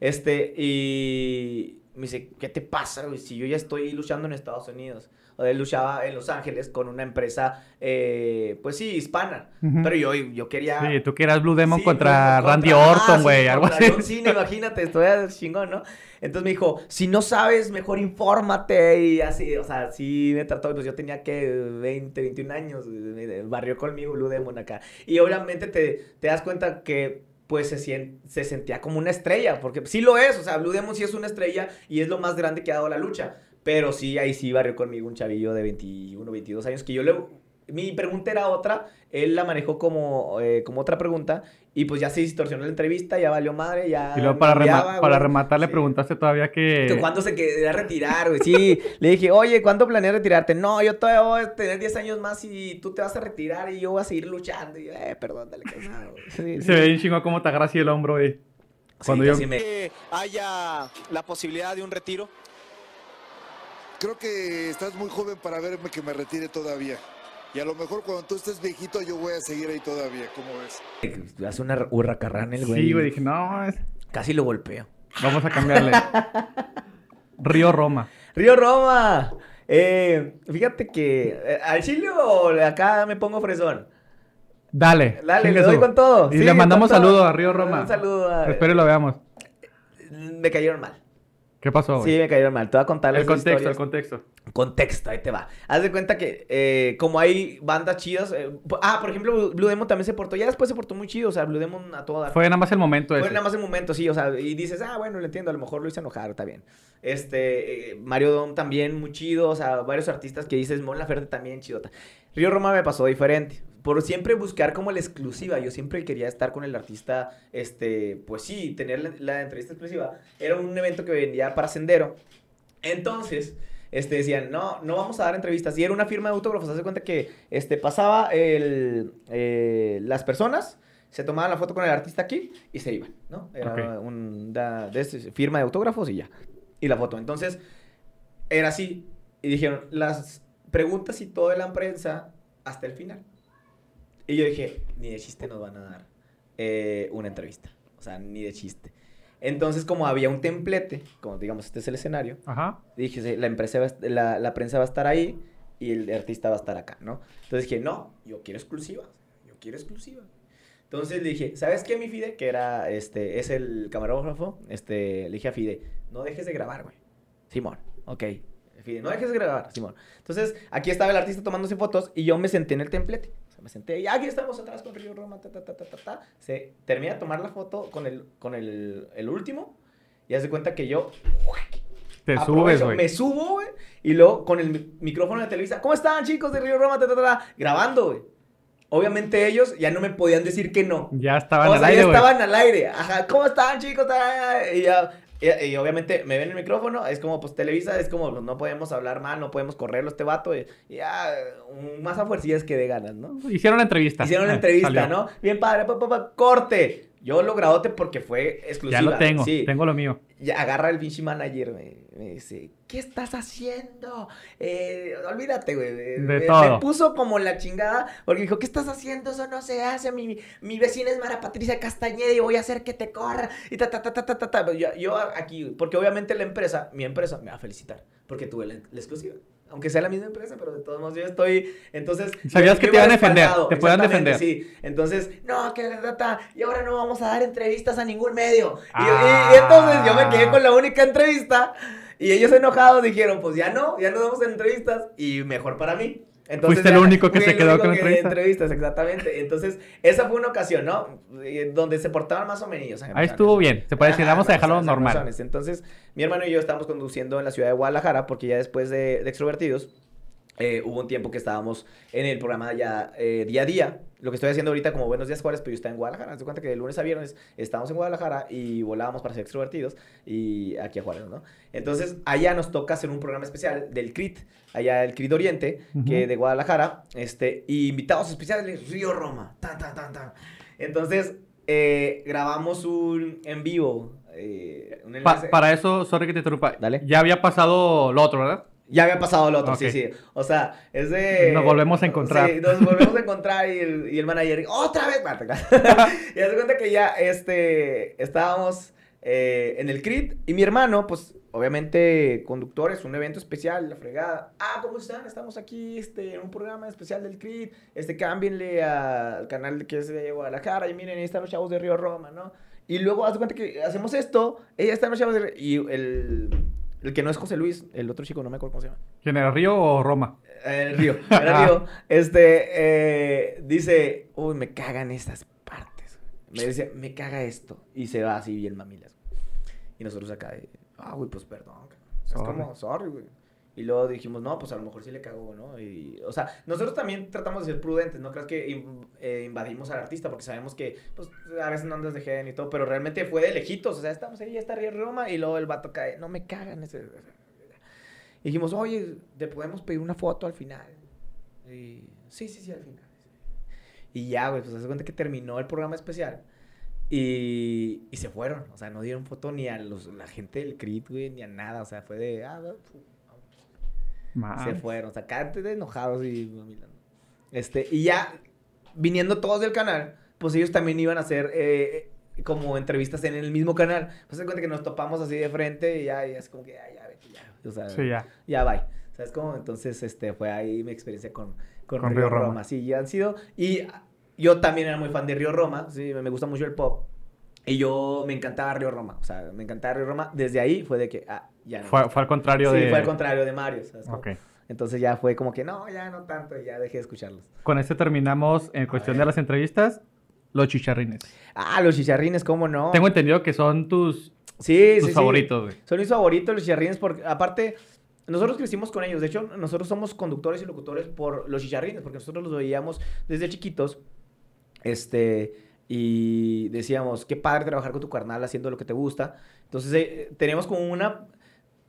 Este, y me dice, ¿qué te pasa, güey? Si yo ya estoy luchando en Estados Unidos él luchaba en Los Ángeles con una empresa, eh, pues sí, hispana. Pero yo, yo quería... Sí, tú quieras Blue Demon contra, Randy Orton, güey, algo así. Sí, imagínate, estoy chingón, ¿no? Entonces me dijo, si no sabes, mejor infórmate y así, o sea, sí me trató, pues yo tenía que 20, 21 años, barrió conmigo Blue Demon acá. Y obviamente te, te das cuenta que pues se, se sentía como una estrella, porque sí lo es, o sea, Blue Demon sí es una estrella y es lo más grande que ha dado la lucha. Pero sí, ahí sí barrió conmigo un chavillo de 21, 22 años que yo le... Mi pregunta era otra, él la manejó como, eh, como otra pregunta y pues ya se distorsionó la entrevista, ya valió madre, ya... Y luego para, para rematar le preguntaste todavía que... ¿Cuándo se quería retirar, güey? Sí, le dije, oye, ¿cuándo planeas retirarte? No, yo todavía voy a tener 10 años más y tú te vas a retirar y yo voy a seguir luchando. Y yo, eh, perdón, dale, sí, Se ve bien chingo cómo te agarra así el hombro, güey. Cuando Sí, yo- me- que haya la posibilidad de un retiro? Creo que estás muy joven para verme que me retire todavía. Y a lo mejor cuando tú estés viejito yo voy a seguir ahí todavía, ¿cómo ves? Hace una hurracarrán el güey. Sí, güey, dije, no, es- Casi lo golpeo. vamos a cambiarle. Río Roma. Río Roma. Eh, fíjate que eh, al chile o acá me pongo fresón. Dale. Dale, le doy con todo. Y Sí, le mandamos saludos a Río Roma. Un saludo a... Espero y lo veamos. Me cayeron mal. ¿Qué pasó, güey? Sí, me cayeron mal. Te voy a contar el contexto, historias. el contexto. Contexto, ahí te va. Haz de cuenta que eh, como hay bandas chidas... eh, ah, por ejemplo, Blue Demon también se portó. Ya después se portó muy chido. O sea, Blue Demon a toda. Fue nada más el momento Fue ese. nada más el momento, sí, o sea, y dices, ah, bueno, lo entiendo, a lo mejor lo hice enojar, está bien. Este, eh, Mario Dom también, muy chido, o sea, varios artistas que dices, Mon Laferte también, chidota. Río Roma me pasó diferente, por siempre buscar como la exclusiva, yo siempre quería estar con el artista, este, pues sí, tener la, la entrevista exclusiva. Era un evento que vendía para Sendero, entonces... Este, decían, no, no vamos a dar entrevistas. Y era una firma de autógrafos. Haz de cuenta que este, pasaba el, eh, las personas, se tomaban la foto con el artista aquí y se iban, ¿no? Era Ok. una firma de autógrafos y ya. Y la foto. Entonces, era así. Y dijeron, las preguntas y todo de la prensa hasta el final. Y yo dije, ni de chiste nos van a dar eh, una entrevista. O sea, ni de chiste. Entonces, como había un templete, como digamos, este es el escenario, Ajá. dije, la, empresa va la, la prensa va a estar ahí y el artista va a estar acá, ¿no? Entonces dije, no, yo quiero exclusivas, yo quiero exclusivas. Entonces le dije, ¿sabes qué, mi Fide? Que era, este, es el camarógrafo, este, le dije a Fide, no dejes de grabar, güey. Simón, ok. Fide, no dejes de grabar, Simón. Entonces, aquí estaba el artista tomándose fotos y yo me senté en el templete. Sea, me senté y aquí estamos atrás con Río Roma, ta, ta, ta, ta, ta, ta. Se termina de tomar la foto con el, con el, el último y hace cuenta que yo Te subes, güey. Me subo, güey. Y luego con el mi- micrófono de Televisa. ¿Cómo están, chicos de Río Roma? Ta, ta, ta, grabando, güey. Obviamente ellos ya no me podían decir que no. Ya estaban o al sea, aire, ya estaban al aire. Ajá, ¿cómo están, chicos? Y ya. Y, y obviamente me ven el micrófono, es como, pues Televisa, es como, pues, no podemos hablar mal, no podemos correrlo este vato, y, ya, un- más a fuercillas que de ganas, ¿no? Hicieron la entrevista. Hicieron la entrevista. ¿no? Bien padre, pa, pa, pa, corte. Yo lo grabote porque fue exclusiva. Ya lo tengo, Sí. tengo lo mío. Y agarra el pinche manager, me, me dice, ¿qué estás haciendo? Eh, olvídate, güey. De me, todo. me puso como la chingada, porque dijo, ¿qué estás haciendo? Eso no se hace. Mi, mi vecina es Mara Patricia Castañeda y voy a hacer que te corra. Y ta, ta, ta, ta, ta, ta, ta. Yo, yo aquí, porque obviamente la empresa, mi empresa, me va a felicitar, porque tuve la, la exclusiva. Aunque sea la misma empresa, pero de todos modos yo estoy, entonces... Sabías que te iba iban a defender, te exactamente, defender. Sí, entonces, no, que la data, y ahora no vamos a dar entrevistas a ningún medio. Y, y- Ah. y entonces yo me quedé con la única entrevista y ellos enojados dijeron, pues ya no, ya no damos entrevistas y mejor para mí. Entonces, Fuiste el único que se quedó con que entrevista. entrevistas, exactamente. Entonces, esa fue una ocasión, ¿no? Eh, Donde se portaban más o menos. Ahí estuvo bien. Se puede decir, Ajá, vamos a dejarlo normal. razones. Entonces, mi hermano y yo estábamos conduciendo en la ciudad de Guadalajara porque ya después de, de Extrovertidos, eh, hubo un tiempo que estábamos en el programa ya eh, día a día. Lo que estoy haciendo ahorita como Buenos Días Juárez, pero yo estaba en Guadalajara. Haz cuenta que de lunes a viernes estábamos en Guadalajara y volábamos para ser extrovertidos y aquí a Juárez, ¿no? Entonces, allá nos toca hacer un programa especial del CRIT, allá el CRIT Oriente, que Ujú. de Guadalajara, este, y invitados especiales, Río Roma, tan, tan, tan, tan. Entonces, eh, grabamos un en vivo. un Pa- enlace. para eso, sorry que te interrumpa. Dale. Ya había pasado lo otro, ¿verdad? Ya había pasado el otro, sí, sí. O sea, es de... Nos volvemos a encontrar. Sí, nos volvemos a encontrar y el, y el manager, ¡otra vez! y hace cuenta que ya, este, estábamos eh, en el CRIT y mi hermano, pues, obviamente, conductores, un evento especial, la fregada. Ah, ¿cómo están? Estamos aquí, este, en un programa especial del CRIT. Este, cámbienle al canal que es de Guadalajara y miren, ahí están los chavos de Río Roma, ¿no? Y luego, hace cuenta que hacemos esto, ella está en los chavos de... Y el... El que no es José Luis, el otro chico, no me acuerdo cómo se llama. ¿Quién era, Río o Roma? El río, era río. Este, eh, dice, uy, me cagan estas partes. Me dice, me caga esto. Y se va así bien mamilas. Y nosotros acá, de, ah, güey, pues perdón. Es como, sorry, güey. Y luego dijimos, no, pues a lo mejor sí le cagó, ¿no? Y, o sea, nosotros también tratamos de ser prudentes, no creas que eh, invadimos al artista, porque sabemos que, pues, a veces no andas de gen y todo, pero realmente fue de lejitos, o sea, estamos ahí, ya está Río Roma, y luego el vato cae, no me cagan ese... Y dijimos, oye, ¿te podemos pedir una foto al final? Y, sí, sí, sí, al final. Y ya, güey, pues se cuenta que terminó el programa especial. Y, y se fueron. O sea, no dieron foto ni a los, la gente del CRIT, güey, ni a nada. O sea, fue de. Ah, no, fu- se Man. fueron. O sea, de enojados y. Este, y ya, viniendo todos del canal, pues ellos también iban a hacer. eh, como entrevistas en el mismo canal. Pues se cuenta que nos topamos así de frente y ya, y es como que, ya, ya, vete, ya. O sea, Sí, ya. ya bye. ¿Sabes cómo? Entonces, este, fue ahí mi experiencia con, con, Con Río, Río Roma. Roma. Sí, ya han sido. Y yo también era muy fan de Río Roma. Sí, me me gusta mucho el pop. Y yo me encantaba Río Roma. O sea, me encantaba Río Roma. Desde ahí fue de que, ah, ya no. Fue, fue al contrario sí, de... fue al contrario de Mario. Entonces ya fue como que, no, ya no tanto. Ya dejé de escucharlos. Con este terminamos en cuestión de las entrevistas. Los chicharrines. Ah, los chicharrines, ¿cómo no? Tengo entendido que son tus, sí, tus sí, sí. favoritos, güey. Son mis favoritos los chicharrines porque, aparte, nosotros crecimos con ellos. De hecho, nosotros somos conductores y locutores por los chicharrines, porque nosotros los veíamos desde chiquitos. Este, y decíamos, qué padre trabajar con tu carnal haciendo lo que te gusta. Entonces, eh, tenemos como una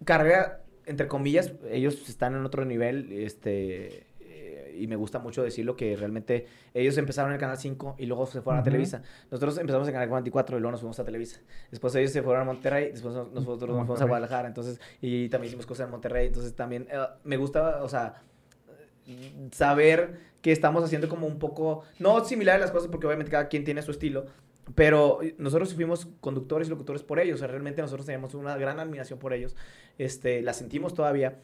carrera, entre comillas, ellos están en otro nivel, este... eh, Y me gusta mucho decirlo que realmente ellos empezaron en el Canal 5 y luego se fueron a. Televisa. Nosotros empezamos en Canal 44 y luego nos fuimos a Televisa. Después ellos se fueron a Monterrey, después nos- nosotros nos fuimos a. Guadalajara, entonces, y también hicimos cosas en Monterrey, entonces también eh, me gusta, o sea, saber que estamos haciendo como un poco, no similar a las cosas, porque obviamente cada quien tiene su estilo, pero nosotros fuimos conductores y locutores por ellos, o sea, realmente nosotros teníamos una gran admiración por ellos, este, la sentimos todavía,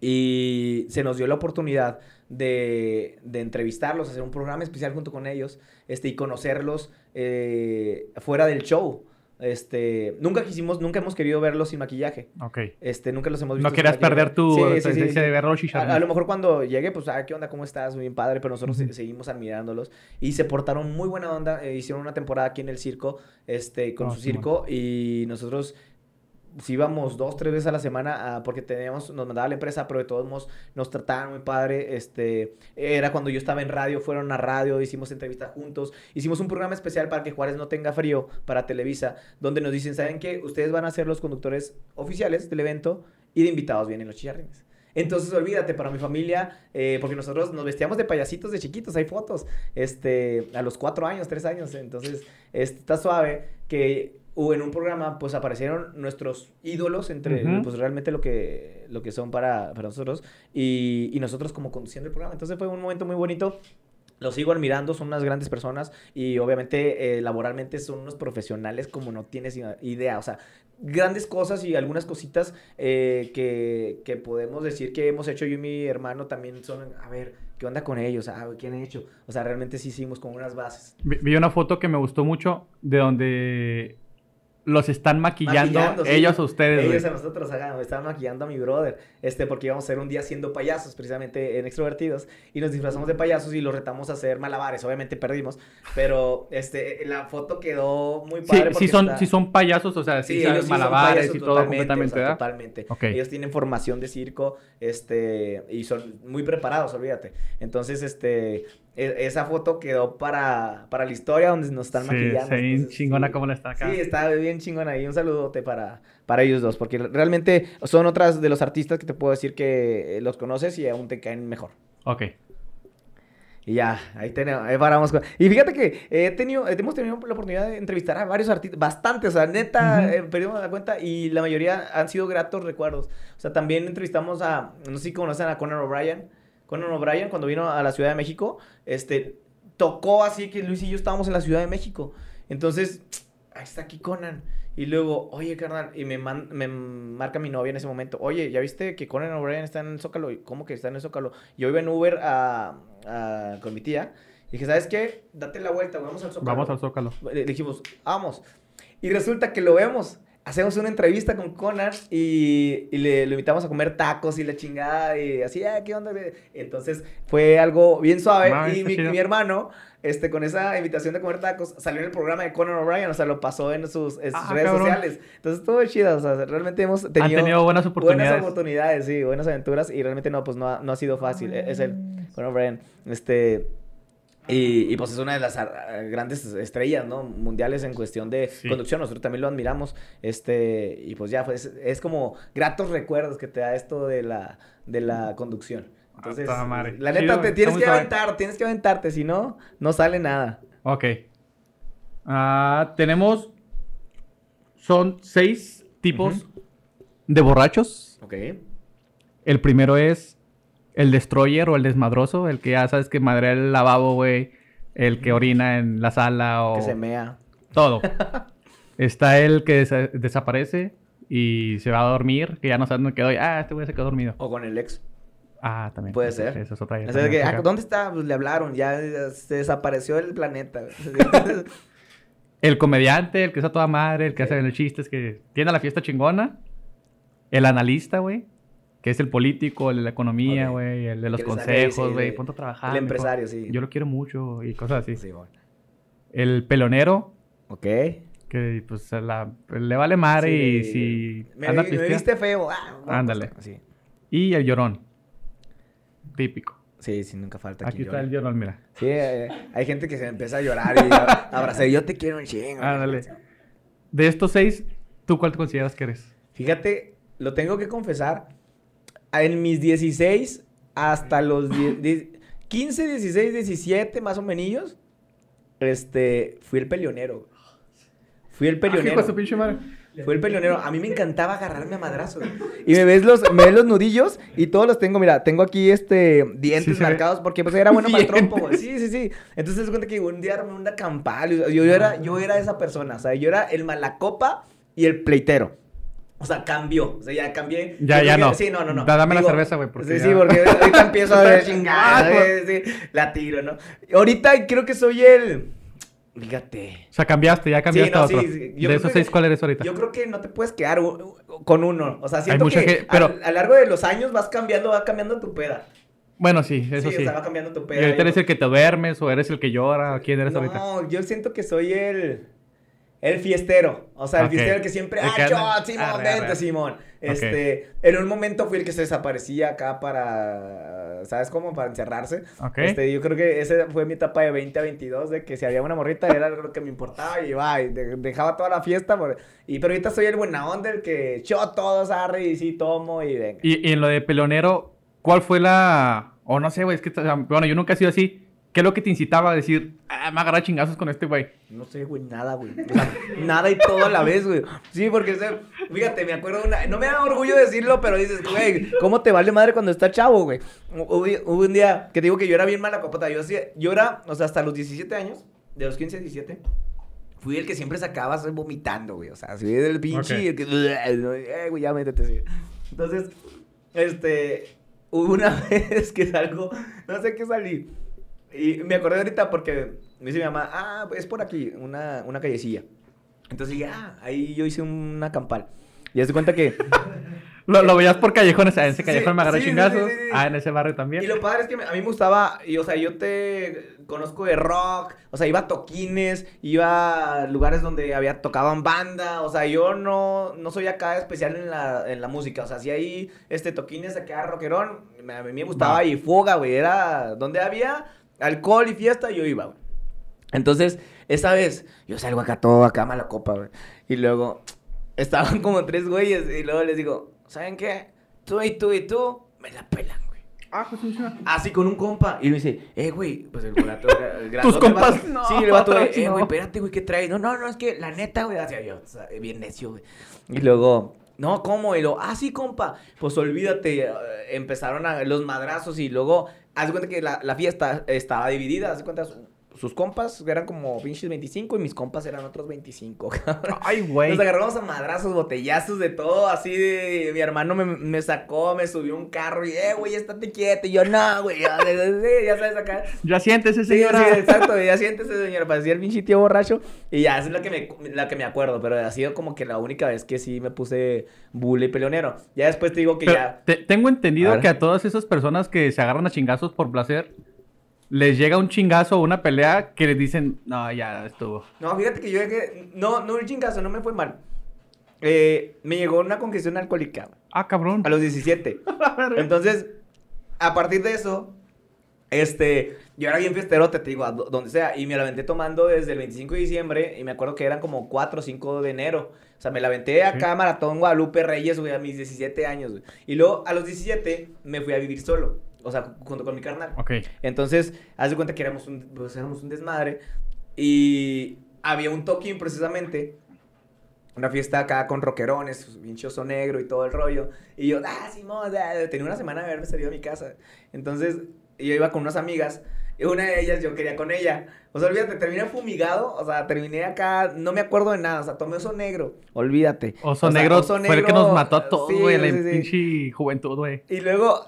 y se nos dio la oportunidad de, de entrevistarlos, hacer un programa especial junto con ellos, este, y conocerlos eh, fuera del show. Este, nunca quisimos, nunca hemos querido verlos sin maquillaje. Ok. Este, nunca los hemos visto. No querías perder tu Sí, sí, sí, de ver a los A, a lo mejor cuando llegue, pues, ah, ¿qué onda? ¿Cómo estás? Muy bien padre, pero nosotros seguimos admirándolos. Y se portaron muy buena onda. eh, hicieron una temporada aquí en el circo, este, con Oh, su circo. Y nosotros sí íbamos dos, tres veces a la semana ah, porque teníamos, nos mandaba la empresa, pero de todos modos nos trataban muy padre. Este, era cuando yo estaba en radio, fueron a radio, hicimos entrevistas juntos. Hicimos un programa especial para que Juárez no tenga frío para Televisa, donde nos dicen, ¿saben qué? Ustedes van a ser los conductores oficiales del evento y de invitados vienen los chicharrines. Entonces, olvídate, para mi familia, eh, porque nosotros nos vestíamos de payasitos de chiquitos, hay fotos, este, a los cuatro años, tres años, entonces, este, está suave que hubo en un programa, pues, aparecieron nuestros ídolos entre, Ujú. pues, realmente lo que, lo que son para, para nosotros, y, y nosotros como conduciendo el programa, entonces fue un momento muy bonito, los sigo admirando, son unas grandes personas y obviamente eh, laboralmente son unos profesionales como no tienes idea. O sea, grandes cosas y algunas cositas eh, que, que podemos decir que hemos hecho yo y mi hermano también son, a ver, ¿qué onda con ellos? Ah, ¿qué han hecho? O sea, realmente sí hicimos como unas bases. Vi, vi una foto que me gustó mucho de donde los están maquillando, Maquillando, sí. ellos a ustedes, güey. Ellos a nosotros, ajá, me estaban maquillando a mi brother, este, porque íbamos a hacer un día siendo payasos, precisamente en Extrovertidos, y nos disfrazamos de payasos y los retamos a hacer malabares, obviamente perdimos, pero, este, la foto quedó muy Sí, padre sí porque son, está- sí son payasos, o sea, sí, Sí, ellos sí son malabares payasos y todo totalmente, completamente, o sea, ¿verdad? totalmente. Ellos tienen formación de circo, este, y son muy preparados, olvídate. Entonces, este, esa foto quedó para, para la historia donde nos están Sí, maquillando. ve bien chingona sí. como la está acá. Sí, está bien chingona y un saludote para, para ellos dos, porque realmente son otras de los artistas que te puedo decir que eh, los conoces y aún te caen mejor. Ok. Y ya, ahí tenemos, ahí paramos. con- Y fíjate que he tenido, hemos tenido la oportunidad de entrevistar a varios artistas, bastantes, o sea, neta, Ujú. eh, perdimos la cuenta y la mayoría han sido gratos recuerdos. O sea, también entrevistamos a, no sé si conocen a Conan O'Brien. Conan O'Brien, cuando vino a la Ciudad de México, este, tocó así que Luis y yo estábamos en la Ciudad de México. Entonces, ahí está aquí Conan. Y luego, oye, carnal, y me, man- me marca mi novia en ese momento, oye, ¿ya viste que Conan O'Brien está en el Zócalo? Y, ¿Cómo que está en el Zócalo? Yo iba en Uber a, a- con mi tía. Y dije, ¿sabes qué? Date la vuelta, vamos al Zócalo. Vamos al Zócalo. Le dijimos, vamos. Y resulta que lo vemos. Hacemos una entrevista con Conan y, y le, lo invitamos a comer tacos y la chingada y así, ah, ¿qué onda? Entonces fue algo bien suave Ah, y mi, mi hermano, este, con esa invitación de comer tacos, salió en el programa de Conan O'Brien, o sea, lo pasó en sus, en sus Ah, redes cabrón. sociales. Entonces estuvo chido, o sea, realmente hemos tenido, Han tenido buenas oportunidades. buenas oportunidades, sí, buenas aventuras y realmente no, pues no ha, no ha sido fácil. E- Es el Conan O'Brien, este... Y, y, pues es una de las grandes estrellas, ¿no? Mundiales en cuestión de Sí. conducción. Nosotros también lo admiramos. Este, y pues ya, pues es como gratos recuerdos que te da esto de la, de la conducción. Entonces, la neta, te tienes que aventar, tienes que aventarte, si no, no sale nada. Ok. Ah, tenemos. Son seis tipos de borrachos. Ok. El primero es el destroyer o el desmadroso, el que ya sabes que madre el lavabo, güey. El que orina en la sala o Que se mea. todo. Está el que desa- desaparece y se va a dormir, que ya no sabe dónde quedó. y, Ah, este güey se quedó dormido. O con el ex. Ah, también. Puede ser. Esa es otra. Que, otra. ah, ¿Dónde está? Pues le hablaron, ya, se desapareció el planeta. El comediante, el que es a toda madre, el que hace los chistes, que tiene la fiesta chingona. El analista, güey. Que es el político, el de la economía, güey. El de los consejos, sí, güey. de- Ponte a trabajar. el empresario, sí. Yo lo quiero mucho y cosas así. sí, bueno. El pelonero, Ok. que pues la- le vale madre y si Me, anda me viste feo. Ah, no, Ándale. pues, sí. Y el llorón. Típico. sí, sí, nunca falta Aquí está el llorón, mira. Sí, eh, hay gente que se empieza a llorar y a- abrazar. Yo te quiero un chingo. Ándale. De estos seis, ¿tú cuál te consideras que eres? Fíjate, lo tengo que confesar. En mis 16 hasta los 10 die- 15, 16, 17 más o menos, este, fui el peleonero. Fui el Ah, peleonero. su pinche madre. Fue el peleonero. A mí me encantaba agarrarme a madrazos. Y me ves los, me ves los nudillos y todos los tengo. Mira, tengo aquí este dientes Sí marcados porque pues era bueno para el trompo, güey. Sí, sí, sí. Entonces se cuenta que un día armé una campal. Yo, yo era, yo era esa persona. O sea, yo era el malacopa y el pleitero. O sea, cambió. O sea, ya cambié. Ya, ya no. que- Sí, no, no, no. Da- dame la cerveza, güey, porque Sí, ya- sí, porque ahorita empiezo a ver chingada. Sí, sí, la tiro, ¿no? Ahorita creo que soy el. Fíjate. O sea, cambiaste, ya cambiaste no, a otro. sí, sí. De esos que- seis, ¿cuál eres ahorita? Yo creo que no te puedes quedar con uno. O sea, siento mucha que gente- pero- a, a lo largo de los años vas cambiando, va cambiando tu peda. Bueno, sí, eso sí, sí. o sea, va cambiando tu ¿Y peda. ahorita Yo- eres el que te duermes o eres el que llora? ¿O ¿Quién eres ahorita? No, yo siento que soy el... El fiestero. O sea, el Ok. fiestero que siempre... ¡Ah, shot, Simón, Arre, vente, arre. Simón! Este... En un momento fui el que se desaparecía acá para... ¿Sabes cómo? Para encerrarse. Ok. Este, yo creo que esa fue mi etapa de 20 a 22, de que si había una morrita era lo que me importaba y de- dejaba toda la fiesta. por- y, pero ahorita soy el buena onda, el que yo todos arre y sí tomo y venga. Y, y en lo de pelonero, ¿cuál fue la...? O no sé, güey, es que... Bueno, yo nunca he sido así. ¿Qué es lo que te incitaba a decir, ah, me agarra chingazos con este güey? No sé, güey, nada, güey. O sea, nada y todo a la vez, güey. Sí, porque, o sea, fíjate, me acuerdo de una... No me da orgullo decirlo, pero dices, güey, ¿cómo te vale madre cuando estás chavo, güey? Hubo, un día que te digo que yo era bien mala copota. Yo, hacía- yo era, o sea, hasta los 17 años, de los 15 a 17, fui el que siempre sacaba vomitando, güey. O sea, así del pinche, Ok. el que... Eh, güey, ya métete, sí. Entonces, este... Hubo una vez que salgo, no sé qué salí. Y me acordé ahorita porque me dice mi mamá, ah, es por aquí, una, una callecilla. Entonces dije, ah, ahí yo hice una campal. Y haz de cuenta que... Lo, lo veías por callejones, ah, en ese Sí, callejón me agarré sí, sí, chingazos. sí, sí, sí. Ah, en ese barrio también. Y lo padre es que me- a mí me gustaba, y, o sea, yo te conozco de rock, o sea, iba a toquines, iba a lugares donde había tocaban banda, o sea, yo no, no soy acá especial en la, en la música, o sea, si hay este, toquines acá rockerón, me- a mí me gustaba y fuga, güey, era donde había alcohol y fiesta, yo iba, güey. Entonces, esa vez, yo salgo acá todo, acá mala copa, güey, y luego estaban como tres güeyes, y luego les digo, ¿saben qué? Tú y tú y tú, me la pelan, güey. Ah, pues sí, sí. Así con un compa. Y me dice, eh, güey, pues el gato. El Tus compas, no, Sí, el vato, eh, no. güey, espérate, güey, ¿qué traes? No, no, no, es que la neta, güey, hacia yo, o sea, bien necio, güey. Y luego, no, ¿cómo? Y luego, ah, sí, compa. Pues olvídate, eh, empezaron a, los madrazos y luego, haz cuenta que la, la fiesta estaba dividida, haz cuenta, sus compas eran como pinches 25 y mis compas eran otros 25, cabrón. Ay, güey. Nos agarramos a madrazos, botellazos de todo, así de... Mi hermano me, me sacó, me subió un carro y, eh, güey, estate quieto. Y yo, no, güey, ya, ya, sabes acá. Ya siéntese, Sí, señora. sí, exacto, ya siéntese, señor, parecía el pinche tío borracho. Y ya, esa es la que, me, la que me acuerdo, pero ha sido como que la única vez que sí me puse bule y peleonero. Ya después te digo que Pero ya... te- tengo entendido A que a todas esas personas que se agarran a chingazos por placer, les llega un chingazo o una pelea que les dicen, no, ya estuvo. No, fíjate que yo que... No, no, el chingazo, no me fue mal. Eh, me llegó una congestión alcohólica, Ah, cabrón. a los 17. Entonces, a partir de eso, este, yo era bien fiesterote, te digo, a do- donde sea, y me la aventé tomando desde el 25 de diciembre, y me acuerdo que eran como 4 o 5 de enero. O sea, me la aventé acá, Maratón Guadalupe Reyes, güey, a mis 17 años, güey. Y luego, a los 17, me fui a vivir solo, o sea, junto con mi carnal. Ok. Entonces, haz de cuenta que éramos un, pues, éramos un desmadre. Y había un toquín precisamente. Una fiesta acá con rockerones, pinche oso negro y todo el rollo. Y yo, ah, Simón, ah", tenía una semana de haberme salido a mi casa. Entonces, yo iba con unas amigas. Y una de ellas yo quería con ella. O sea, olvídate, terminé fumigado. O sea, terminé acá, no me acuerdo de nada. O sea, tomé oso negro. Olvídate. Oso O sea, negro oso fue el que nos negro, mató a todos, sí, güey, la sí, sí. pinche juventud, güey. Y luego,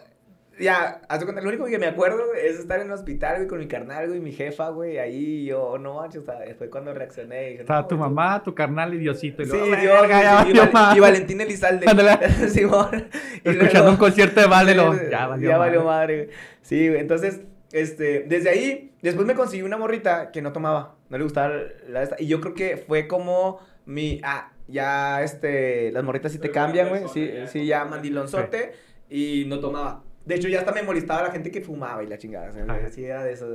ya, de cuenta, lo único que me acuerdo es estar en el hospital, güey, con mi carnal, güey, mi jefa, güey, ahí yo, no manches, o sea, fue cuando reaccioné. y dije, Estaba no, tu güey, mamá, tu carnal y Diosito. Y Sí, Dios, ya y, madre. y Valentín Elizalde. Simón. Y Escuchando luego- un concierto de Vale, lo- Sí, ya valió ya madre. valió madre, güey. Sí, güey, entonces, este, desde ahí, después me conseguí una morrita que no tomaba, no le gustaba la esta, y yo creo que fue como mi, ah, ya, este, las morritas sí te cambian, güey, sí, sí, ya mandilonzote, y no tomaba. De hecho, ya hasta me molestaba la gente que fumaba y la chingada, o sea, así era de eso.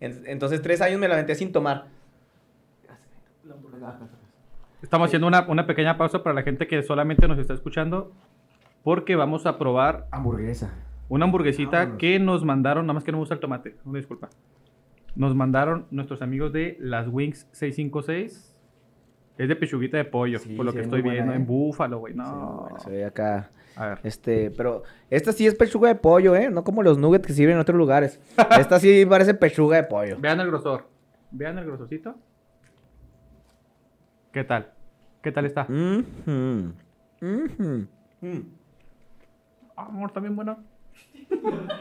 En- Entonces, tres años me la aventé sin tomar. Estamos haciendo una, una pequeña pausa para la gente que solamente nos está escuchando. Porque vamos a probar Hamburguesa. una hamburguesita que nos mandaron. Nada más que no me gusta el tomate. Una disculpa. Nos mandaron nuestros amigos de las Wings 656. Es de pechuguita de pollo, Sí, por lo que estoy buena, viendo. ¿eh? En búfalo, güey. Sí, No. bueno, se ve acá. A ver. Este, pero esta sí es pechuga de pollo, ¿eh? No como los nuggets que sirven en otros lugares. Esta sí parece pechuga de pollo. Vean el grosor. Vean el grosorcito. ¿Qué tal? ¿Qué tal está? Mhm. Mhm. Ah, amor, está bien buena.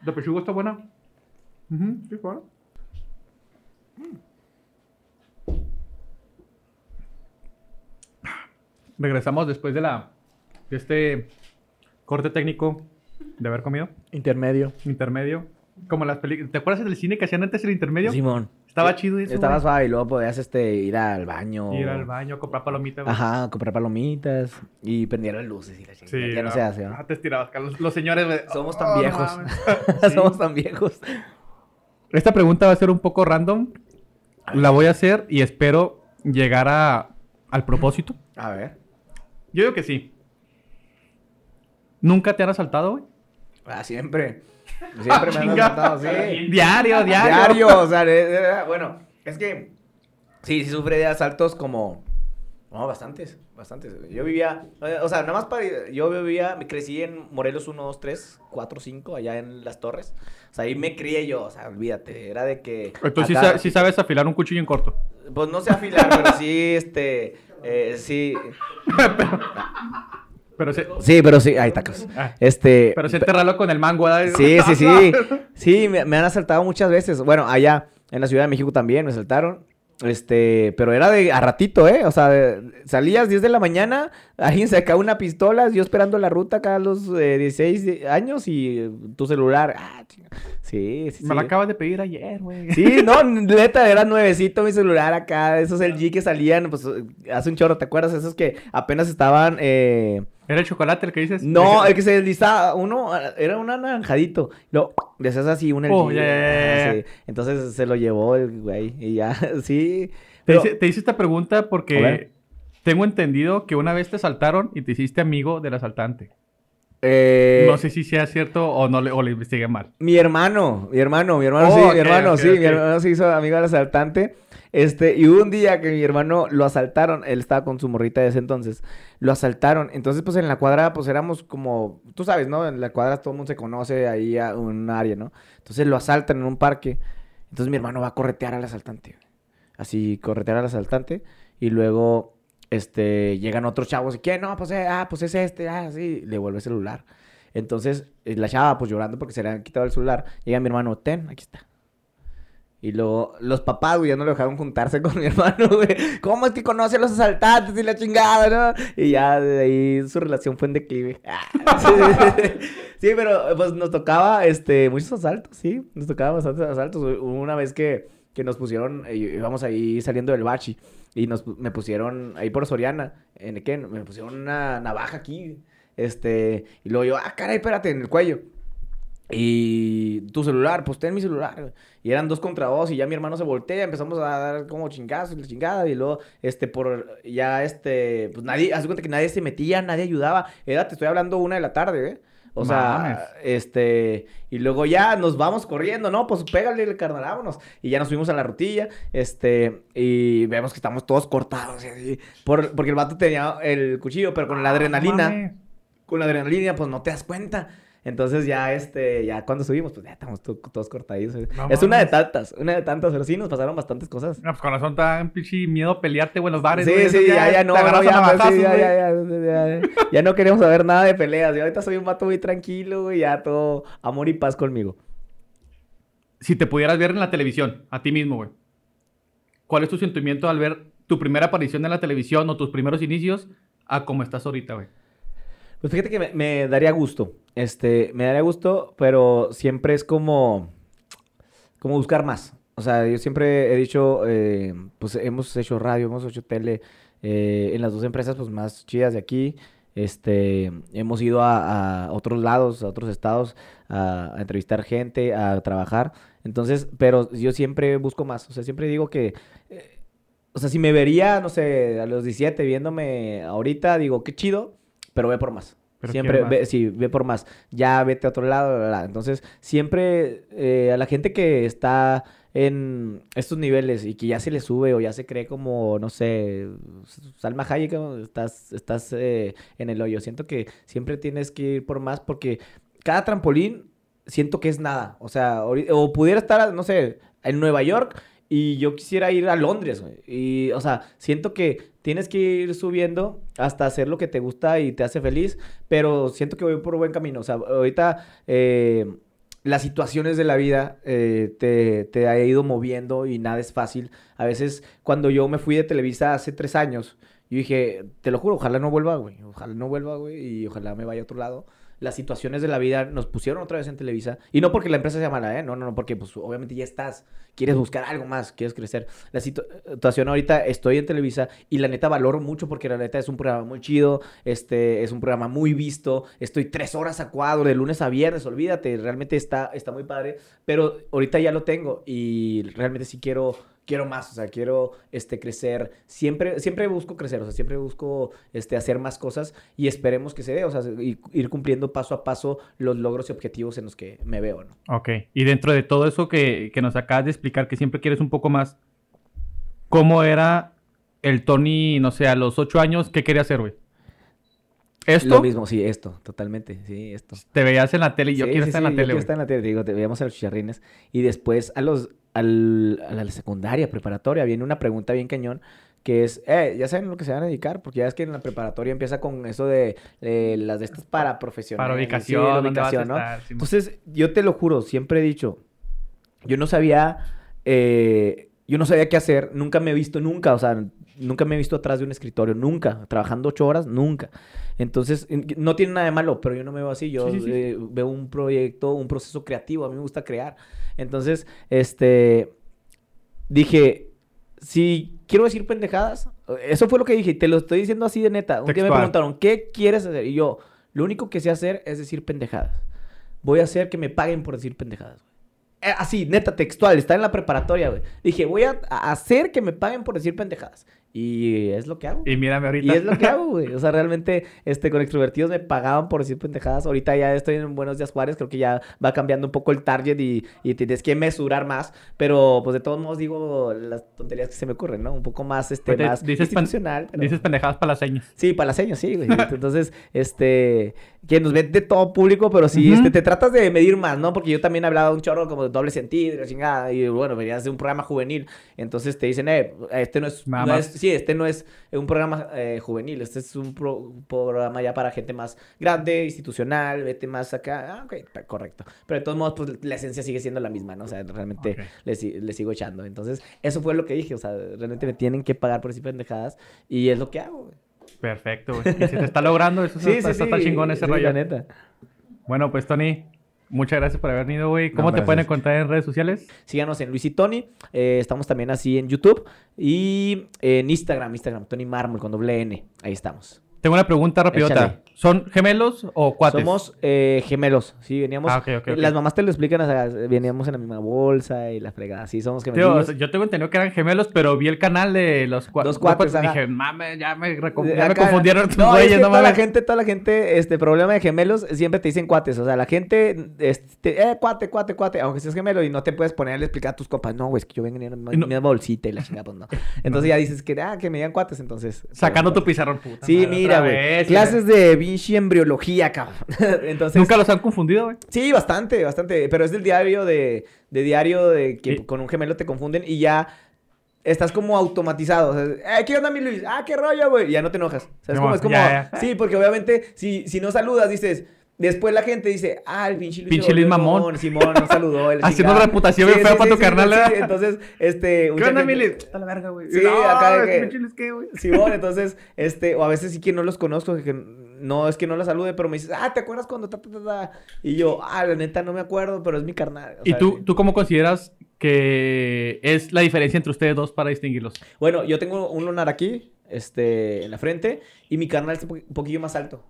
¿De pechuga está buena? Ujú, sí, claro. Regresamos después de la de este corte técnico de haber comido Intermedio. intermedio. Como las películas. ¿Te acuerdas del cine que hacían antes el intermedio? Simón. Estaba chido eso. Estaba güey. suave y luego podías este, ir al baño. Ir al baño, comprar palomitas. güey. Ajá, comprar palomitas y prender las luces y la chingada. Sí, ya no ah, se hace, ¿no? ah, te estirabas, Carlos. Los señores, güey. Somos Oh, tan viejos. Somos tan viejos. Esta pregunta va a ser un poco random. La voy a hacer y espero llegar a, al propósito. A ver. Yo digo que sí. ¿Nunca te han asaltado, güey? Ah, siempre. Siempre me han asaltado, sí. Diario, diario. Diario, o sea, de- de- bueno, es que sí, sí sufrí de asaltos como, no, bastantes, bastantes. Yo vivía, eh, o sea, nada más para, yo vivía, me crecí en Morelos 1, 2, 3, 4, 5, allá en Las Torres. O sea, ahí me crié yo, o sea, olvídate, era de que... Entonces sí, acá- sa- sí sabes afilar un cuchillo en corto. Pues no sé afilar, pero sí, este, eh, sí, Pero se, sí, pero sí, hay tacos. Ah. Este... pero se enterralo con el mango. Sí, sí, sí. Sí, me, me han asaltado muchas veces. Bueno, allá en la Ciudad de México también me asaltaron. Este, pero era de a ratito, ¿eh? O sea, de- salías 10 de la mañana, alguien sacaba una pistola, yo esperando la ruta acá a los eh, 16 de- años y tu celular. Ah, chinga. Sí, sí, Me lo sí. acabas de pedir ayer, güey. Sí, no, neta, era nuevecito mi celular acá. Esos LG que salían, pues, hace un chorro, ¿te acuerdas? Esos que apenas estaban, eh... ¿Era el chocolate el que dices? No, el que se deslizaba, uno, era un anaranjadito. Lo, le hacías así un LG. Oh, sí. Entonces se lo llevó el güey y ya, sí. Te, Pero, hice, te hice esta pregunta porque tengo entendido que una vez te asaltaron y te hiciste amigo del asaltante. Eh, no sé si sea cierto o no le, o le investigué mal. Mi hermano, mi hermano, mi hermano, Oh, sí, mi hermano, sí, mi hermano se hizo amigo del asaltante. Este, y un día que mi hermano lo asaltaron, él estaba con su morrita de ese entonces, lo asaltaron. Entonces, pues en la cuadra, pues éramos como, tú sabes, ¿no? En la cuadra todo el mundo se conoce ahí a un área, ¿no? Entonces lo asaltan en un parque. Entonces mi hermano va a corretear al asaltante. Así, corretear al asaltante. Y luego, este, llegan otros chavos y, ¿qué? No, pues, eh, ah, pues es este, ah, sí, le vuelve el celular. Entonces, eh, la chava, pues llorando porque se le han quitado el celular. Llega mi hermano, ten, aquí está. Y luego, los papás, güey, ya no le dejaron juntarse con mi hermano, güey. ¿Cómo es que conoce a los asaltantes y la chingada, no? Y ya de ahí su relación fue en declive. Sí, pero pues nos tocaba, este, muchos asaltos, sí. Nos tocaba bastantes asaltos. Una vez que, que nos pusieron, eh, íbamos ahí saliendo del bachi. Y nos, me pusieron ahí por Soriana, en qué, me pusieron una navaja aquí, este, y luego yo, ah, caray, espérate, en el cuello. Y tu celular, pues ten mi celular. Y eran dos contra dos y ya mi hermano se voltea, empezamos a dar como chingazos, la chingada. Y luego, este, por ya, este, pues nadie, haz cuenta que nadie se metía, nadie ayudaba. Era, te estoy hablando una de la tarde, ¿eh? O Mames. sea, este, y luego ya nos vamos corriendo, ¿no? Pues pégale, carnal, vámonos. Y ya nos subimos a la rutilla, este, y vemos que estamos todos cortados, y así, por- porque el vato tenía el cuchillo, pero con la adrenalina, Ah, Mames. con la adrenalina, pues no te das cuenta. Entonces ya, este, ya cuando subimos, pues ya estamos to- todos cortaditos. No es una de tantas, una de tantas, pero sí nos pasaron bastantes cosas. No, pues con razón te dan pinche miedo a pelearte, güey, los bares. Sí, sí, ya, ya no, ya, no queremos saber nada de peleas. Yo ahorita soy un vato muy tranquilo, güey, ya todo amor y paz conmigo. Si te pudieras ver en la televisión, a ti mismo, güey, ¿cuál es tu sentimiento al ver tu primera aparición en la televisión o tus primeros inicios a cómo estás ahorita, güey? Pues fíjate que me, me daría gusto, este, me daría gusto, pero siempre es como, como buscar más. O sea, yo siempre he dicho, eh, pues hemos hecho radio, hemos hecho tele eh, en las dos empresas pues más chidas de aquí. Este, hemos ido a, otros lados, a otros estados, a, a entrevistar gente, a trabajar. Entonces, pero yo siempre busco más. O sea, siempre digo que, eh, o sea, si me vería, no sé, a los 17 viéndome ahorita, digo, qué chido, pero ve por más. Pero siempre ve, sí, ve por más. Ya vete a otro lado. bla, bla. Entonces, siempre eh, a la gente que está en estos niveles y que ya se le sube o ya se cree como, no sé, Salma Hayek, estás, estás eh, en el hoyo. Siento que siempre tienes que ir por más porque cada trampolín siento que es nada. O sea, o pudiera estar, no sé, en Nueva York y yo quisiera ir a Londres, güey. Y, o sea, siento que tienes que ir subiendo hasta hacer lo que te gusta y te hace feliz, pero siento que voy por buen camino. O sea, ahorita eh, las situaciones de la vida eh, te, te ha ido moviendo y nada es fácil. A veces, cuando yo me fui de Televisa hace tres años, yo dije, te lo juro, ojalá no vuelva, güey. Ojalá no vuelva, güey, y ojalá me vaya a otro lado. Las situaciones de la vida nos pusieron otra vez en Televisa. Y no porque la empresa sea mala, ¿eh? No, no, no, porque pues obviamente ya estás. Quieres buscar algo más, quieres crecer. La situ- situación ahorita, estoy en Televisa y la neta valoro mucho porque la neta es un programa muy chido, este, es un programa muy visto. Estoy tres horas a cuadro de lunes a viernes, olvídate, realmente está, está muy padre. Pero ahorita ya lo tengo y realmente sí quiero quiero más, o sea, quiero este, crecer. Siempre, siempre busco crecer, o sea, siempre busco este, hacer más cosas y esperemos que se dé, o sea, y- ir cumpliendo paso a paso los logros y objetivos en los que me veo, ¿no? Ok. Y dentro de todo eso que, que nos acabas de explicar, que siempre quieres un poco más, ¿cómo era el Tony, no sé, a los ocho años? ¿Qué quería hacer, güey? ¿Esto? Lo mismo, sí, esto, totalmente, sí, esto. Te veías en la tele y yo Sí, quiero sí, estar sí, en la yo tele, quiero güey. estar en la tele, te digo, te veíamos a los chicharrines y después a los, al, a la secundaria, preparatoria, viene una pregunta bien cañón que es, eh, ya saben lo que se van a dedicar, porque ya es que en la preparatoria empieza con eso de las de estas para profesionales. Para sí, ubicación, la ¿dónde vas a ubicación, ¿no? estar? Sí, Entonces, yo te lo juro, siempre he dicho, yo no sabía, eh, yo no sabía qué hacer, nunca me he visto, nunca, o sea, nunca me he visto atrás de un escritorio, nunca, trabajando ocho horas, nunca. Entonces, en- no tiene nada de malo, pero yo no me veo así, yo Sí, sí, sí. eh, veo un proyecto, un proceso creativo, a mí me gusta crear. Entonces, este, dije, si quiero decir pendejadas, eso fue lo que dije, y te lo estoy diciendo así de neta. Un día me preguntaron, ¿qué quieres hacer? Y yo, lo único que sé hacer es decir pendejadas. Voy a hacer que me paguen por decir pendejadas. Eh, así, neta, textual, está en la preparatoria, güey. Dije, voy a hacer que me paguen por decir pendejadas. Y es lo que hago. Y mírame Y ahorita. es lo que hago, güey. O sea, realmente, este, con extrovertidos me pagaban por decir pendejadas. Ahorita ya estoy en Buenos Días Juárez. Creo que ya va cambiando un poco el target y, y tienes que mesurar más. Pero, pues, de todos modos, digo las tonterías que se me ocurren, ¿no? Un poco más, este, Ahorita más dices institucional. pero- Dices pendejadas para las señas. Sí, para las señas, sí, güey. Entonces, este, que nos ven de todo público, pero sí, este, te tratas de medir más, ¿no? Porque yo también hablaba un chorro como de doble sentido y chingada, y bueno, venías de un programa juvenil, entonces te dicen, eh, este no es, Nada no más. es- sí, este no es un programa eh, juvenil, este es un pro- programa ya para gente más grande, institucional, vete más acá, ah, ok, correcto. Pero de todos modos, pues la esencia sigue siendo la misma, ¿no? O sea, realmente le, si- le sigo echando. Entonces, eso fue lo que dije, o sea, realmente me tienen que pagar por decir pendejadas y es lo que hago, güey. Perfecto, güey. Y se te está logrando, eso está, está- está chingón ese sí, rollo. la neta. Bueno, pues Tony, muchas gracias por haber venido, güey. ¿Cómo No, te pueden encontrar en redes sociales? Síganos en Luis y Tony. eh, estamos también así en YouTube y en Instagram, Instagram, Tony Mármol con doble N. Ahí estamos. Tengo una pregunta rapidota. Échale. ¿Son gemelos o cuates? Somos eh, gemelos, sí, veníamos... Ah. Las mamás te lo explican, o sea, veníamos en la misma bolsa y la fregada, sí, somos Tío, gemelos. o sea, yo tengo entendido que eran gemelos, pero vi el canal de los Dos cuates, y dije, mames, ya me, ya me confundieron tus no, es güeyes, que no toda la gente, toda la gente, este, problema de gemelos, siempre te dicen cuates. O sea, la gente, este, eh, cuate, cuate, cuate, aunque seas gemelo y no te puedes poner a explicar a tus compas. No, güey, es que yo vengo en mi Y no- misma bolsita y la chingada, pues no. Entonces ya dices que, ah, que me digan cuates, entonces. Sacando tu pizarrón, puta. Sí, madre, mira, güey. Clases de Vinci embriología, cabrón. Entonces. Nunca los han confundido, güey. Sí, bastante, bastante. Pero es del diario de, de diario de que Y- con un gemelo te confunden y ya estás como automatizado. O sea, "Eh, ¿qué onda, mi Luis? Ah, qué rollo, güey. Y ya no te enojas. O sea, es No, como, es como, ya, ya. sí, porque obviamente si, si no saludas, dices, después la gente dice, ah, el pinche Luis. Pinche Luis mamón. Simón no saludó. Haciendo chingado". reputación bien fea para tu carnal, sí, ¿eh? Entonces, este. ¿Qué onda, Mili? Está la verga, güey. Sí, acá de que- pinche Luis, ¿qué, güey? Simón, entonces, este, o a veces sí que no los conozco, que no es que no los salude, pero me dices, ah, ¿te acuerdas cuando ta, ta, ta, ta?" Y yo, ah, la neta no me acuerdo, pero es mi carnal. o ¿Y sea, tú, sí. tú cómo consideras que es la diferencia entre ustedes dos para distinguirlos? Bueno, yo tengo un lunar aquí, este, en la frente, y mi carnal po- un poquillo más alto.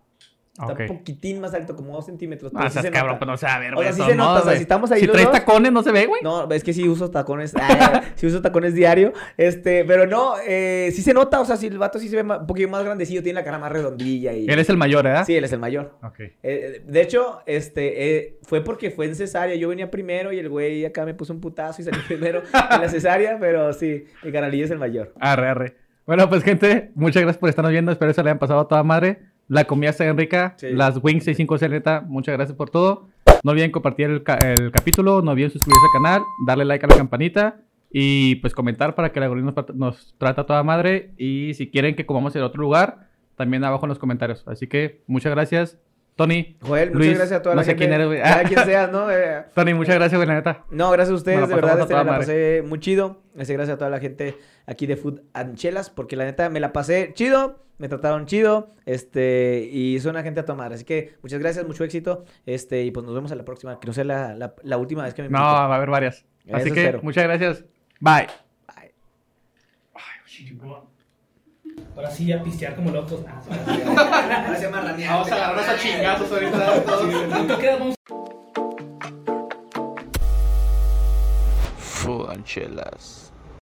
Está un poquitín más alto, como dos centímetros. Ah, pero sí seas se cabrón, nota. pues no se va a ver, O güey. sea, de sí se nota, o sea, si estamos ahí Si los traes dos- tacones, no se ve, güey. No, es que sí uso tacones, ah, sí uso tacones diario, este, pero no, eh, sí se nota, o sea, si el vato sí se ve un poquillo más grandecillo, tiene la cara más redondilla y... Él es el mayor, ¿verdad? Sí, él es el mayor. Ok. Eh, de hecho, este, eh, fue porque fue en cesárea. Yo venía primero y el güey acá me puso un putazo y salí primero en la cesárea, pero sí, mi canalillo es el mayor. Arre, arre. Bueno, pues gente, muchas gracias por estarnos viendo. Espero que se le hayan pasado a toda madre. La comida está bien rica. Sí. Las Wings 650 neta, muchas gracias por todo. No olviden compartir el, ca- el capítulo, no olviden suscribirse al canal, darle like a la campanita y pues comentar para que el algoritmo nos, nos trate a toda madre. Y si quieren que comamos en otro lugar, también abajo en los comentarios. Así que muchas gracias. Tony. Joel, Luis, muchas gracias a toda no la sé gente. quién eres, güey. Sea quien seas, ¿no? Eh, Tony, muchas gracias, güey, la neta. no, gracias a ustedes, de verdad, a este, me la madre. pasé muy chido. Este, gracias a toda la gente aquí de Food and Chelas, porque la neta me la pasé chido, me trataron chido, este, y son una gente a tomar. Así que muchas gracias, mucho éxito, este, y pues nos vemos a la próxima, que no sea la, la, la última vez que me No, inviten. va a haber varias. Así Eso que espero. muchas gracias. Bye. Bye. Ahora sí, a pistear como locos. Ah, sí. Gracias, marraneado. Vamos a agarrarnos a chingazos ahorita. ¿Cuánto queda? Vamos Food and chelas.